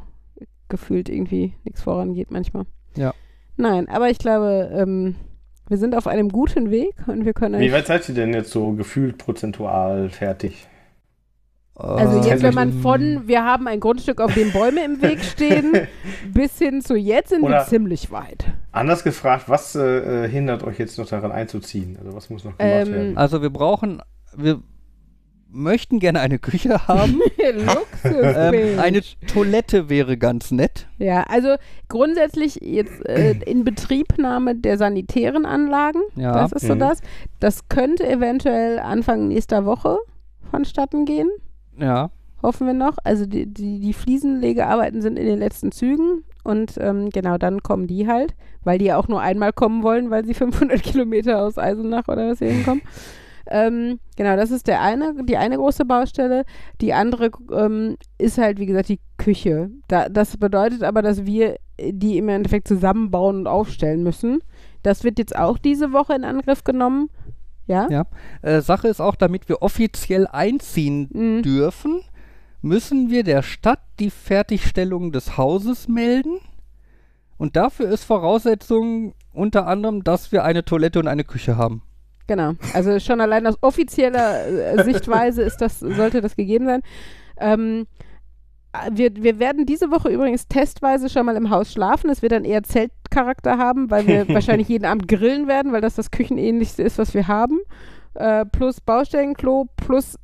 gefühlt irgendwie nichts vorangeht manchmal. Ja. Nein, aber ich glaube, ähm, wir sind auf einem guten Weg und wir können Wie weit seid ihr denn jetzt so gefühlt prozentual fertig? Also Äh, jetzt, wenn man von, wir haben ein Grundstück, auf dem Bäume im Weg stehen, bis hin zu jetzt sind wir Oder- ziemlich weit. Anders gefragt, was äh, hindert euch jetzt noch daran einzuziehen? Also was muss noch gemacht Ähm, werden? Also wir brauchen, wir möchten gerne eine Küche haben. ähm, eine Toilette wäre ganz nett. ja, also grundsätzlich jetzt äh, in Betriebnahme der sanitären Anlagen, Ja. das ist so Mhm. das. Das könnte eventuell Anfang nächster Woche vonstatten gehen. Ja. hoffen wir noch. Also die, die, die Fliesenlegearbeiten sind in den letzten Zügen und ähm, genau dann kommen die halt, weil die ja auch nur einmal kommen wollen, weil sie 500 Kilometer aus Eisenach oder was hier hinkommen. Ähm, genau, das ist der eine, die eine große Baustelle. Die andere ähm, ist halt, wie gesagt, die Küche. Da, das bedeutet aber, dass wir die im Endeffekt zusammenbauen und aufstellen müssen. Das wird jetzt auch diese Woche in Angriff genommen. Ja? Ja. Äh, Sache ist auch, damit wir offiziell einziehen Mhm. dürfen, müssen wir der Stadt die Fertigstellung des Hauses melden. Und dafür ist Voraussetzung unter anderem, dass wir eine Toilette und eine Küche haben. Genau. Also schon allein aus offizieller äh, Sichtweise ist das, sollte das gegeben sein. Ähm, äh, wir, wir werden diese Woche übrigens testweise schon mal im Haus schlafen. Es wird dann eher Zeltcharakter haben, weil wir wahrscheinlich jeden Abend grillen werden, weil das das Küchenähnlichste ist, was wir haben. Äh, plus Baustellenklo, plus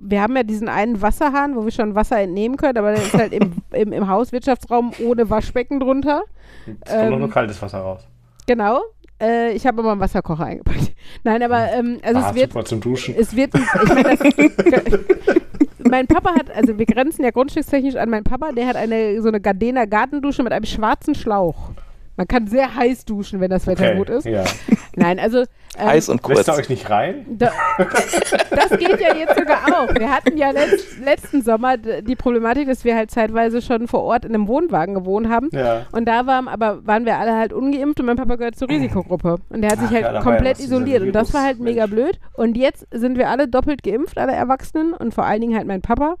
wir haben ja diesen einen Wasserhahn, wo wir schon Wasser entnehmen können, aber der ist halt im, im, im Hauswirtschaftsraum ohne Waschbecken drunter. Es kommt Ähm, nur kaltes Wasser raus. Genau. Äh, ich habe aber einen Wasserkocher eingepackt. Nein, aber ähm, also ah, es wird super zum Duschen. es wird, ich meine, das, mein Papa hat, also wir grenzen ja grundstückstechnisch an meinen Papa, der hat eine, so eine Gardena Gartendusche mit einem schwarzen Schlauch. Man kann sehr heiß duschen, wenn das Wetter Okay, gut ist. Ja. Nein, also Heiß und kurz. Lässt er euch nicht rein? da, das geht ja jetzt sogar auch. Wir hatten ja letzt, letzten Sommer die Problematik, dass wir halt zeitweise schon vor Ort in einem Wohnwagen gewohnt haben. Ja. Und da waren, aber waren wir alle halt ungeimpft und mein Papa gehört zur Risikogruppe. Und der hat sich Ach halt ja, komplett isoliert. Und das war halt mega blöd. Und jetzt sind wir alle doppelt geimpft, alle Erwachsenen und vor allen Dingen halt mein Papa.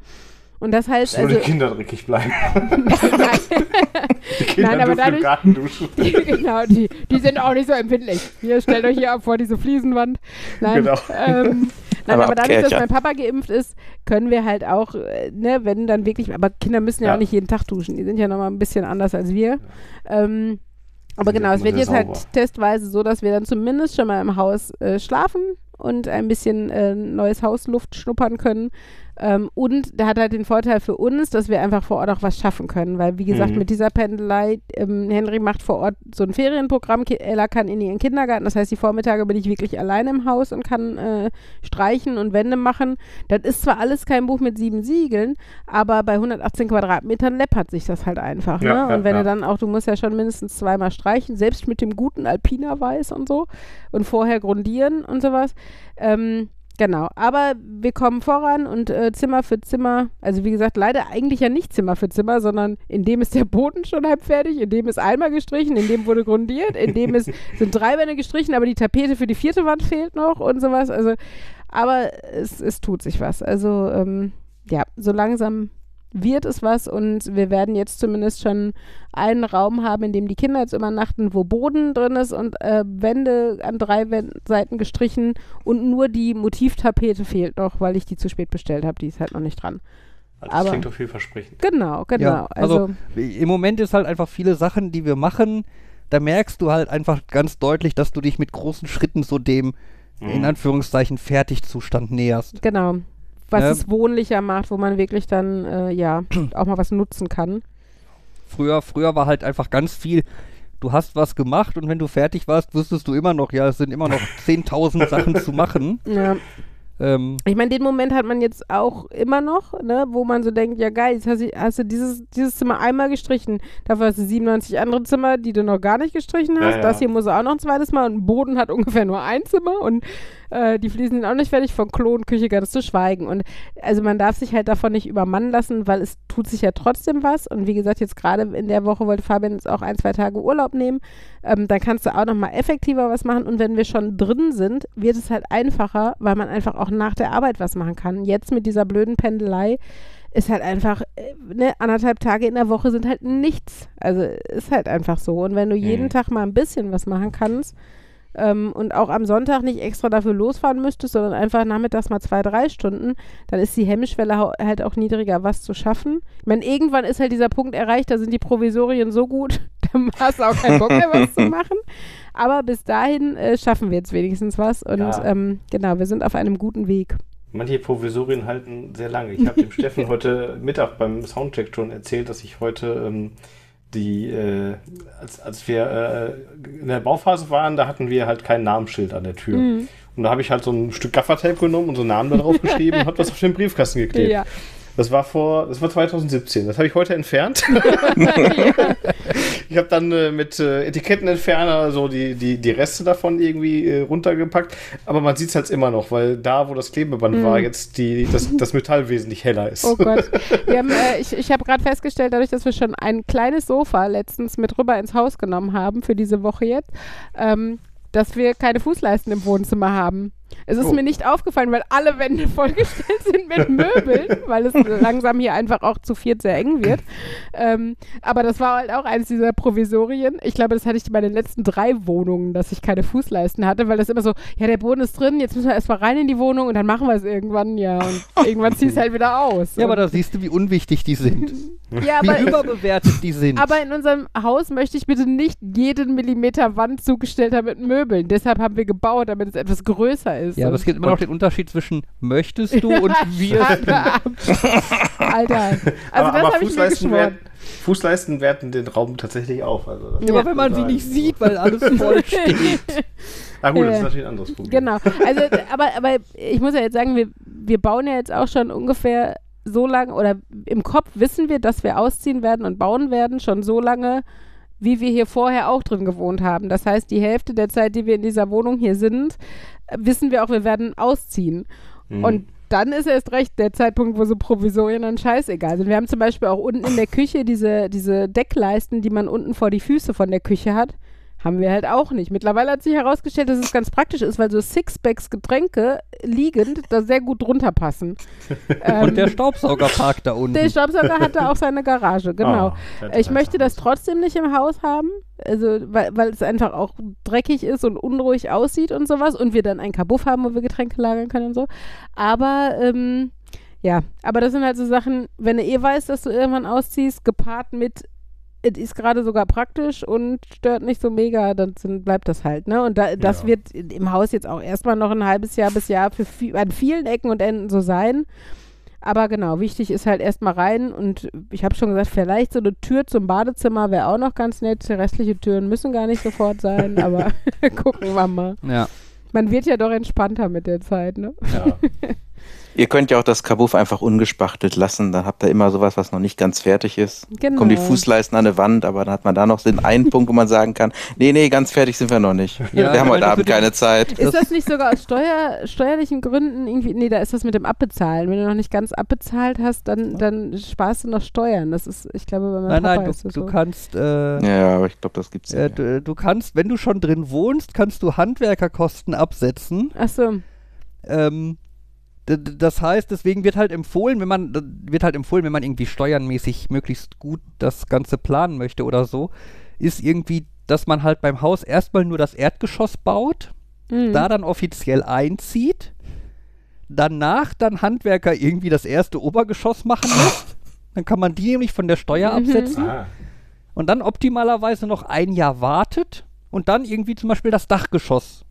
Und das heißt Nur also. die Kinder dreckig bleiben. Nein, Die Kinder Nein, aber dürfen im dadurch- Garten duschen. die, genau, die, die sind auch nicht so empfindlich. Hier, stellt euch hier ab vor diese Fliesenwand. Nein, Genau. ähm, nein Aber aber, dadurch, dass mein Papa geimpft ist, können wir halt auch, äh, ne, wenn dann wirklich, aber Kinder müssen ja, Ja. auch nicht jeden Tag duschen. Die sind ja nochmal ein bisschen anders als wir. Ähm, aber genau, es wird jetzt halt testweise so, dass wir dann zumindest schon mal im Haus äh, schlafen und ein bisschen äh, neues Hausluft schnuppern können. Ähm, und der hat halt den Vorteil für uns, dass wir einfach vor Ort auch was schaffen können, weil wie gesagt, Mhm. mit dieser Pendelei, ähm, Henry macht vor Ort so ein Ferienprogramm, Ella kann in ihren Kindergarten, das heißt, die Vormittage bin ich wirklich alleine im Haus und kann äh, streichen und Wände machen. Das ist zwar alles kein Buch mit sieben Siegeln, aber bei 118 Quadratmetern läppert sich das halt einfach. Ja, ne? ja, und wenn ja. du dann auch, du musst ja schon mindestens zweimal streichen, selbst mit dem guten Alpina Weiß und so und vorher grundieren und sowas. Ähm, Genau, aber wir kommen voran und äh, Zimmer für Zimmer, also wie gesagt, leider eigentlich ja nicht Zimmer für Zimmer, sondern in dem ist der Boden schon halb fertig, in dem ist einmal gestrichen, in dem wurde grundiert, in dem ist, sind drei Wände gestrichen, aber die Tapete für die vierte Wand fehlt noch und sowas. Also, aber es, es tut sich was. Also, ähm, ja, so langsam wird es was und wir werden jetzt zumindest schon einen Raum haben, in dem die Kinder jetzt übernachten, wo Boden drin ist und äh, Wände an drei Wän- Seiten gestrichen und nur die Motivtapete fehlt noch, weil ich die zu spät bestellt habe. Die ist halt noch nicht dran. Das Aber- klingt doch vielversprechend. Genau, genau. Ja, also, also im Moment ist halt einfach viele Sachen, die wir machen, da merkst du halt einfach ganz deutlich, dass du dich mit großen Schritten so dem, in Mhm. Anführungszeichen, Fertigzustand näherst. genau. Was Ja. es wohnlicher macht, wo man wirklich dann, äh, ja, auch mal was nutzen kann. Früher, früher war halt einfach ganz viel, du hast was gemacht und wenn du fertig warst, wusstest du immer noch, ja, es sind immer noch 10.000 Sachen zu machen. Ja. Ähm, Ich meine, den Moment hat man jetzt auch immer noch, ne, wo man so denkt, ja geil, jetzt hast du, hast du dieses, dieses Zimmer einmal gestrichen. Dafür hast du 97 andere Zimmer, die du noch gar nicht gestrichen hast. Ja, ja. Das hier muss auch noch ein zweites Mal und ein Boden hat ungefähr nur ein Zimmer und äh, die Fliesen sind auch nicht fertig, von Klo und Küche ganz zu schweigen. Und also man darf sich halt davon nicht übermannen lassen, weil es tut sich ja trotzdem was. Und wie gesagt, jetzt gerade in der Woche wollte Fabian jetzt auch ein, zwei Tage Urlaub nehmen. Ähm, dann kannst du auch nochmal effektiver was machen. Und wenn wir schon drin sind, wird es halt einfacher, weil man einfach auch nach der Arbeit was machen kann. Jetzt mit dieser blöden Pendelei ist halt einfach, äh, ne, anderthalb Tage in der Woche sind halt nichts. Also ist halt einfach so. Und wenn du jeden Mhm. Tag mal ein bisschen was machen kannst ähm, und auch am Sonntag nicht extra dafür losfahren müsstest, sondern einfach nachmittags mal zwei, drei Stunden, dann ist die Hemmschwelle halt auch niedriger, was zu schaffen. Ich meine, irgendwann ist halt dieser Punkt erreicht, da sind die Provisorien so gut, dann hast du auch keinen Bock mehr, was zu machen. Aber bis dahin äh, schaffen wir jetzt wenigstens was und Ja. ähm, genau, wir sind auf einem guten Weg. Manche Provisorien halten sehr lange. Ich habe dem Steffen heute Mittag beim Soundcheck schon erzählt, dass ich heute ähm, die, äh, als, als wir äh, in der Bauphase waren, da hatten wir halt kein Namensschild an der Tür. Mhm. Und da habe ich halt so ein Stück Gaffertape genommen und so einen Namen da drauf geschrieben und habe das auf den Briefkasten geklebt. Ja. Das war vor, das war 2017. Das habe ich heute entfernt. Ich habe dann äh, mit äh, Etikettenentferner so die, die, die Reste davon irgendwie äh, runtergepackt. Aber man sieht es halt immer noch, weil da, wo das Klebeband war, jetzt die, das, das Metall wesentlich heller ist. Oh Gott. Wir haben, äh, ich ich habe gerade festgestellt, dadurch, dass wir schon ein kleines Sofa letztens mit rüber ins Haus genommen haben für diese Woche jetzt, ähm, dass wir keine Fußleisten im Wohnzimmer haben. Es ist Oh. mir nicht aufgefallen, weil alle Wände vollgestellt sind mit Möbeln, weil es langsam hier einfach auch zu viert sehr eng wird. Ähm, aber das war halt auch eines dieser Provisorien. Ich glaube, das hatte ich bei den letzten drei Wohnungen, dass ich keine Fußleisten hatte, weil das immer so, ja, der Boden ist drin, jetzt müssen wir erstmal rein in die Wohnung und dann machen wir es irgendwann, ja. Und irgendwann zieh es halt wieder aus. Ja, aber da siehst du, wie unwichtig die sind. ja, aber, Wie überbewertet die sind. aber in unserem Haus möchte ich bitte nicht jeden Millimeter Wand zugestellt haben mit Möbeln. Deshalb haben wir gebaut, damit es etwas größer ist. ja, aber es gibt immer noch den Unterschied zwischen möchtest du und wir. Alter. Also aber das aber habe ich mir Fußleisten, geschworen. werten, Fußleisten werten den Raum tatsächlich auf. Also Ja. Aber wenn man sie nicht sieht, weil alles voll steht. Ah gut, das ist natürlich ein anderes Problem. Genau. Also, aber, aber ich muss ja jetzt sagen, wir, wir bauen ja jetzt auch schon ungefähr so lange, oder im Kopf wissen wir, dass wir ausziehen werden und bauen werden, schon so lange, wie wir hier vorher auch drin gewohnt haben. Das heißt, die Hälfte der Zeit, die wir in dieser Wohnung hier sind, äh, wissen wir auch, wir werden ausziehen. Mhm. Und dann ist erst recht der Zeitpunkt, wo so Provisorien dann scheißegal sind. Wir haben zum Beispiel auch unten in der Küche diese, diese Deckleisten, die man unten vor die Füße von der Küche hat. Haben wir halt auch nicht. Mittlerweile hat sich herausgestellt, dass es ganz praktisch ist, weil so Sixpacks Getränke liegend da sehr gut drunter passen. Ähm, Und der Staubsaugerpark da unten. der Staubsauger hat da auch seine Garage, genau. Das Ich möchte das trotzdem nicht im Haus haben, also weil, weil es einfach auch dreckig ist und unruhig aussieht und sowas und wir dann einen Kabuff haben, wo wir Getränke lagern können und so. Aber ähm, ja, aber das sind halt so Sachen, wenn du eh weißt, dass du irgendwann ausziehst, gepaart mit es ist gerade sogar praktisch und stört nicht so mega, dann sind, bleibt das halt, ne? Und da, das Ja. wird im Haus jetzt auch erstmal noch ein halbes Jahr bis Jahr für vi- an vielen Ecken und Enden so sein. Aber genau, wichtig ist halt erstmal rein und ich habe schon gesagt, vielleicht so eine Tür zum Badezimmer wäre auch noch ganz nett. Restliche Türen müssen gar nicht sofort sein, aber gucken wir mal. Ja. Man wird ja doch entspannter mit der Zeit, ne? Ja. Ihr könnt ja auch das Kabuff einfach ungespachtelt lassen. Dann habt ihr immer sowas, was noch nicht ganz fertig ist. Genau. Kommen die Fußleisten an die Wand, aber dann hat man da noch den einen Punkt, wo man sagen kann, nee, nee, ganz fertig sind wir noch nicht. Ja, wir haben heute Abend keine Zeit. Ist das nicht sogar aus Steuer, steuerlichen Gründen irgendwie? Nee, da ist das mit dem Abbezahlen. Wenn du noch nicht ganz abbezahlt hast, dann, dann sparst du noch Steuern. Das ist, ich glaube, bei meinem Nein, Papa nein, ist du, du so. kannst, äh, Ja, aber ich glaube, das gibt's äh, nicht. du, du kannst, wenn du schon drin wohnst, kannst du Handwerkerkosten absetzen. Ach so. Ähm, das heißt, deswegen wird halt empfohlen, wenn man wird halt empfohlen, wenn man irgendwie steuernmäßig möglichst gut das Ganze planen möchte oder so, ist irgendwie, dass man halt beim Haus erstmal nur das Erdgeschoss baut, Mhm. da dann offiziell einzieht, danach dann Handwerker irgendwie das erste Obergeschoss machen lässt. Dann kann man die nämlich von der Steuer Mhm. absetzen Ah, und dann optimalerweise noch ein Jahr wartet und dann irgendwie zum Beispiel das Dachgeschoss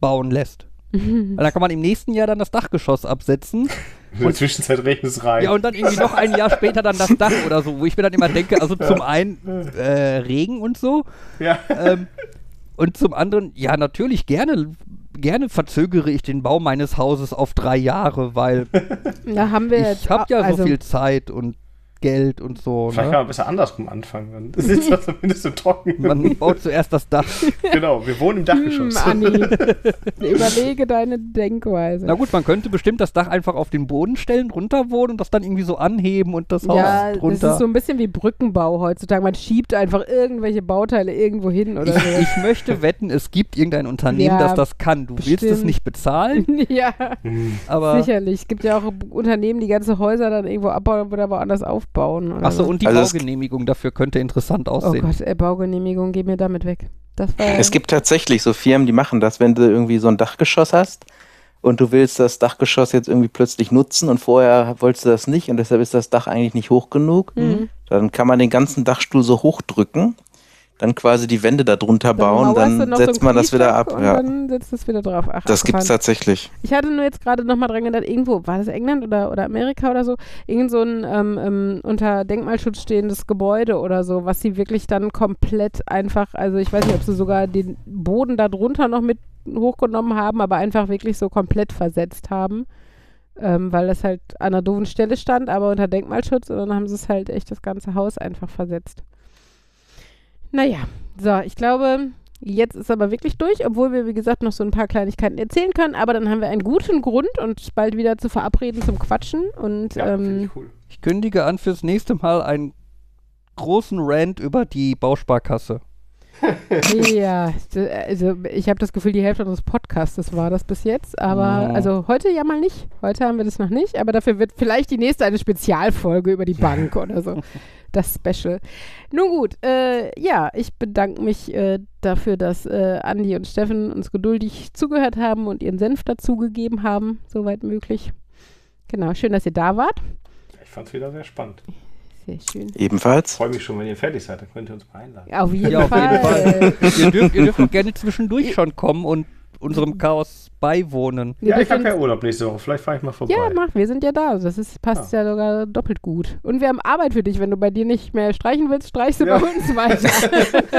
bauen lässt. Weil dann kann man im nächsten Jahr dann das Dachgeschoss absetzen. in der Zwischenzeit regnet es rein. Ja, und dann irgendwie noch ein Jahr später dann das Dach oder so, wo ich mir dann immer denke, also zum einen äh, Regen und so Ja. ähm, und zum anderen, ja, natürlich gerne, gerne verzögere ich den Bau meines Hauses auf drei Jahre, weil Da haben wir ich habe ja also, so viel Zeit und Geld und so. Vielleicht kann Ne? man besser andersrum anfangen. Dann sitzt das zumindest so trocken. Man baut zuerst das Dach. genau, wir wohnen im Dachgeschoss. Hm, Anni, überlege deine Denkweise. Na gut, man könnte bestimmt das Dach einfach auf den Boden stellen, runter wohnen und das dann irgendwie so anheben und das Haus ja, das drunter. ist so ein bisschen wie Brückenbau heutzutage. Man schiebt einfach irgendwelche Bauteile irgendwo hin oder ich, so. ich möchte wetten, es gibt irgendein Unternehmen, Ja, das das kann. Du willst es bestimmt. nicht bezahlen, ja, Hm. aber. sicherlich. Es gibt ja auch Unternehmen, die ganze Häuser dann irgendwo abbauen und wieder woanders aufbauen. Oder Achso, so. und die Also es- Baugenehmigung dafür könnte interessant Oh aussehen. Gott, ey, Baugenehmigung, geh mir damit weg. Das war. Es gibt tatsächlich so Firmen, die machen das, wenn du irgendwie so ein Dachgeschoss hast und du willst das Dachgeschoss jetzt irgendwie plötzlich nutzen und vorher wolltest du das nicht und deshalb ist das Dach eigentlich nicht hoch genug, Mhm. dann kann man den ganzen Dachstuhl so hochdrücken. Dann quasi die Wände da drunter bauen, dann so setzt einen man das wieder ab. Und Ja. dann setzt es wieder drauf. Ach, Das gibt's abgefahren. tatsächlich. Ich hatte nur jetzt gerade nochmal dran gedacht, irgendwo, war das England oder, oder Amerika oder so, irgend so ein ähm, ähm, unter Denkmalschutz stehendes Gebäude oder so, was sie wirklich dann komplett einfach, also ich weiß nicht, ob sie sogar den Boden da drunter noch mit hochgenommen haben, aber einfach wirklich so komplett versetzt haben. Ähm, weil das halt an einer doofen Stelle stand, aber unter Denkmalschutz und dann haben sie es halt echt das ganze Haus einfach versetzt. Naja, so, ich glaube, Jetzt ist aber wirklich durch, obwohl wir, wie gesagt, noch so ein paar Kleinigkeiten erzählen können. Aber dann haben wir einen guten Grund, uns bald wieder zu verabreden zum Quatschen. Und Ja, finde ähm, ich cool. Ich kündige an fürs nächste Mal einen großen Rant über die Bausparkasse. Ja, d- also ich habe das Gefühl, die Hälfte unseres Podcasts war das bis jetzt. Aber Mhm. also heute ja mal nicht. Heute haben wir das noch nicht. Aber dafür wird vielleicht die nächste eine Spezialfolge über die Bank oder so. Das Special. Nun gut, äh, ja, ich bedanke mich äh, dafür, dass äh, Andi und Steffen uns geduldig zugehört haben und ihren Senf dazugegeben haben, soweit möglich. Genau, schön, dass ihr da wart. Ich fand es wieder sehr spannend. Sehr schön. Ich Ebenfalls. freue mich schon, wenn ihr fertig seid, dann könnt ihr uns mal einladen. Auf jeden Ja, auf Fall. jeden Fall. ihr, dürft, ihr dürft auch gerne zwischendurch schon kommen und unserem Chaos beiwohnen. Wir Ja, ich habe keinen Urlaub nächste Woche. Vielleicht fahre ich mal vorbei. ja, mach, wir sind ja da. Das ist, passt ja. sogar doppelt gut. Und wir haben Arbeit für dich. Wenn du bei dir nicht mehr streichen willst, streichst du Ja. bei uns weiter.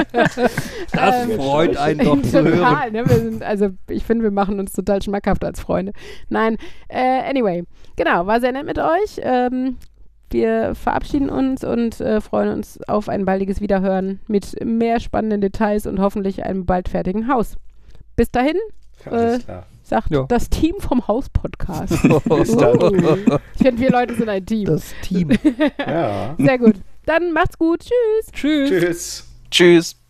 Das Ähm, freut einen doch zu hören. Total, ne? wir sind, also ich finde, wir machen uns total schmackhaft als Freunde. Nein, äh, anyway, genau, war sehr nett mit euch. Ähm, wir verabschieden uns und äh, freuen uns auf ein baldiges Wiederhören mit mehr spannenden Details und hoffentlich einem bald fertigen Haus. Bis dahin, Alles äh, klar. sagt Ja. das Team vom Haus-Podcast. Bis dann. Uh, ich finde, wir Leute sind ein Team. Das Team. Ja. Sehr gut. Dann macht's gut. Tschüss. Tschüss. Tschüss. Tschüss.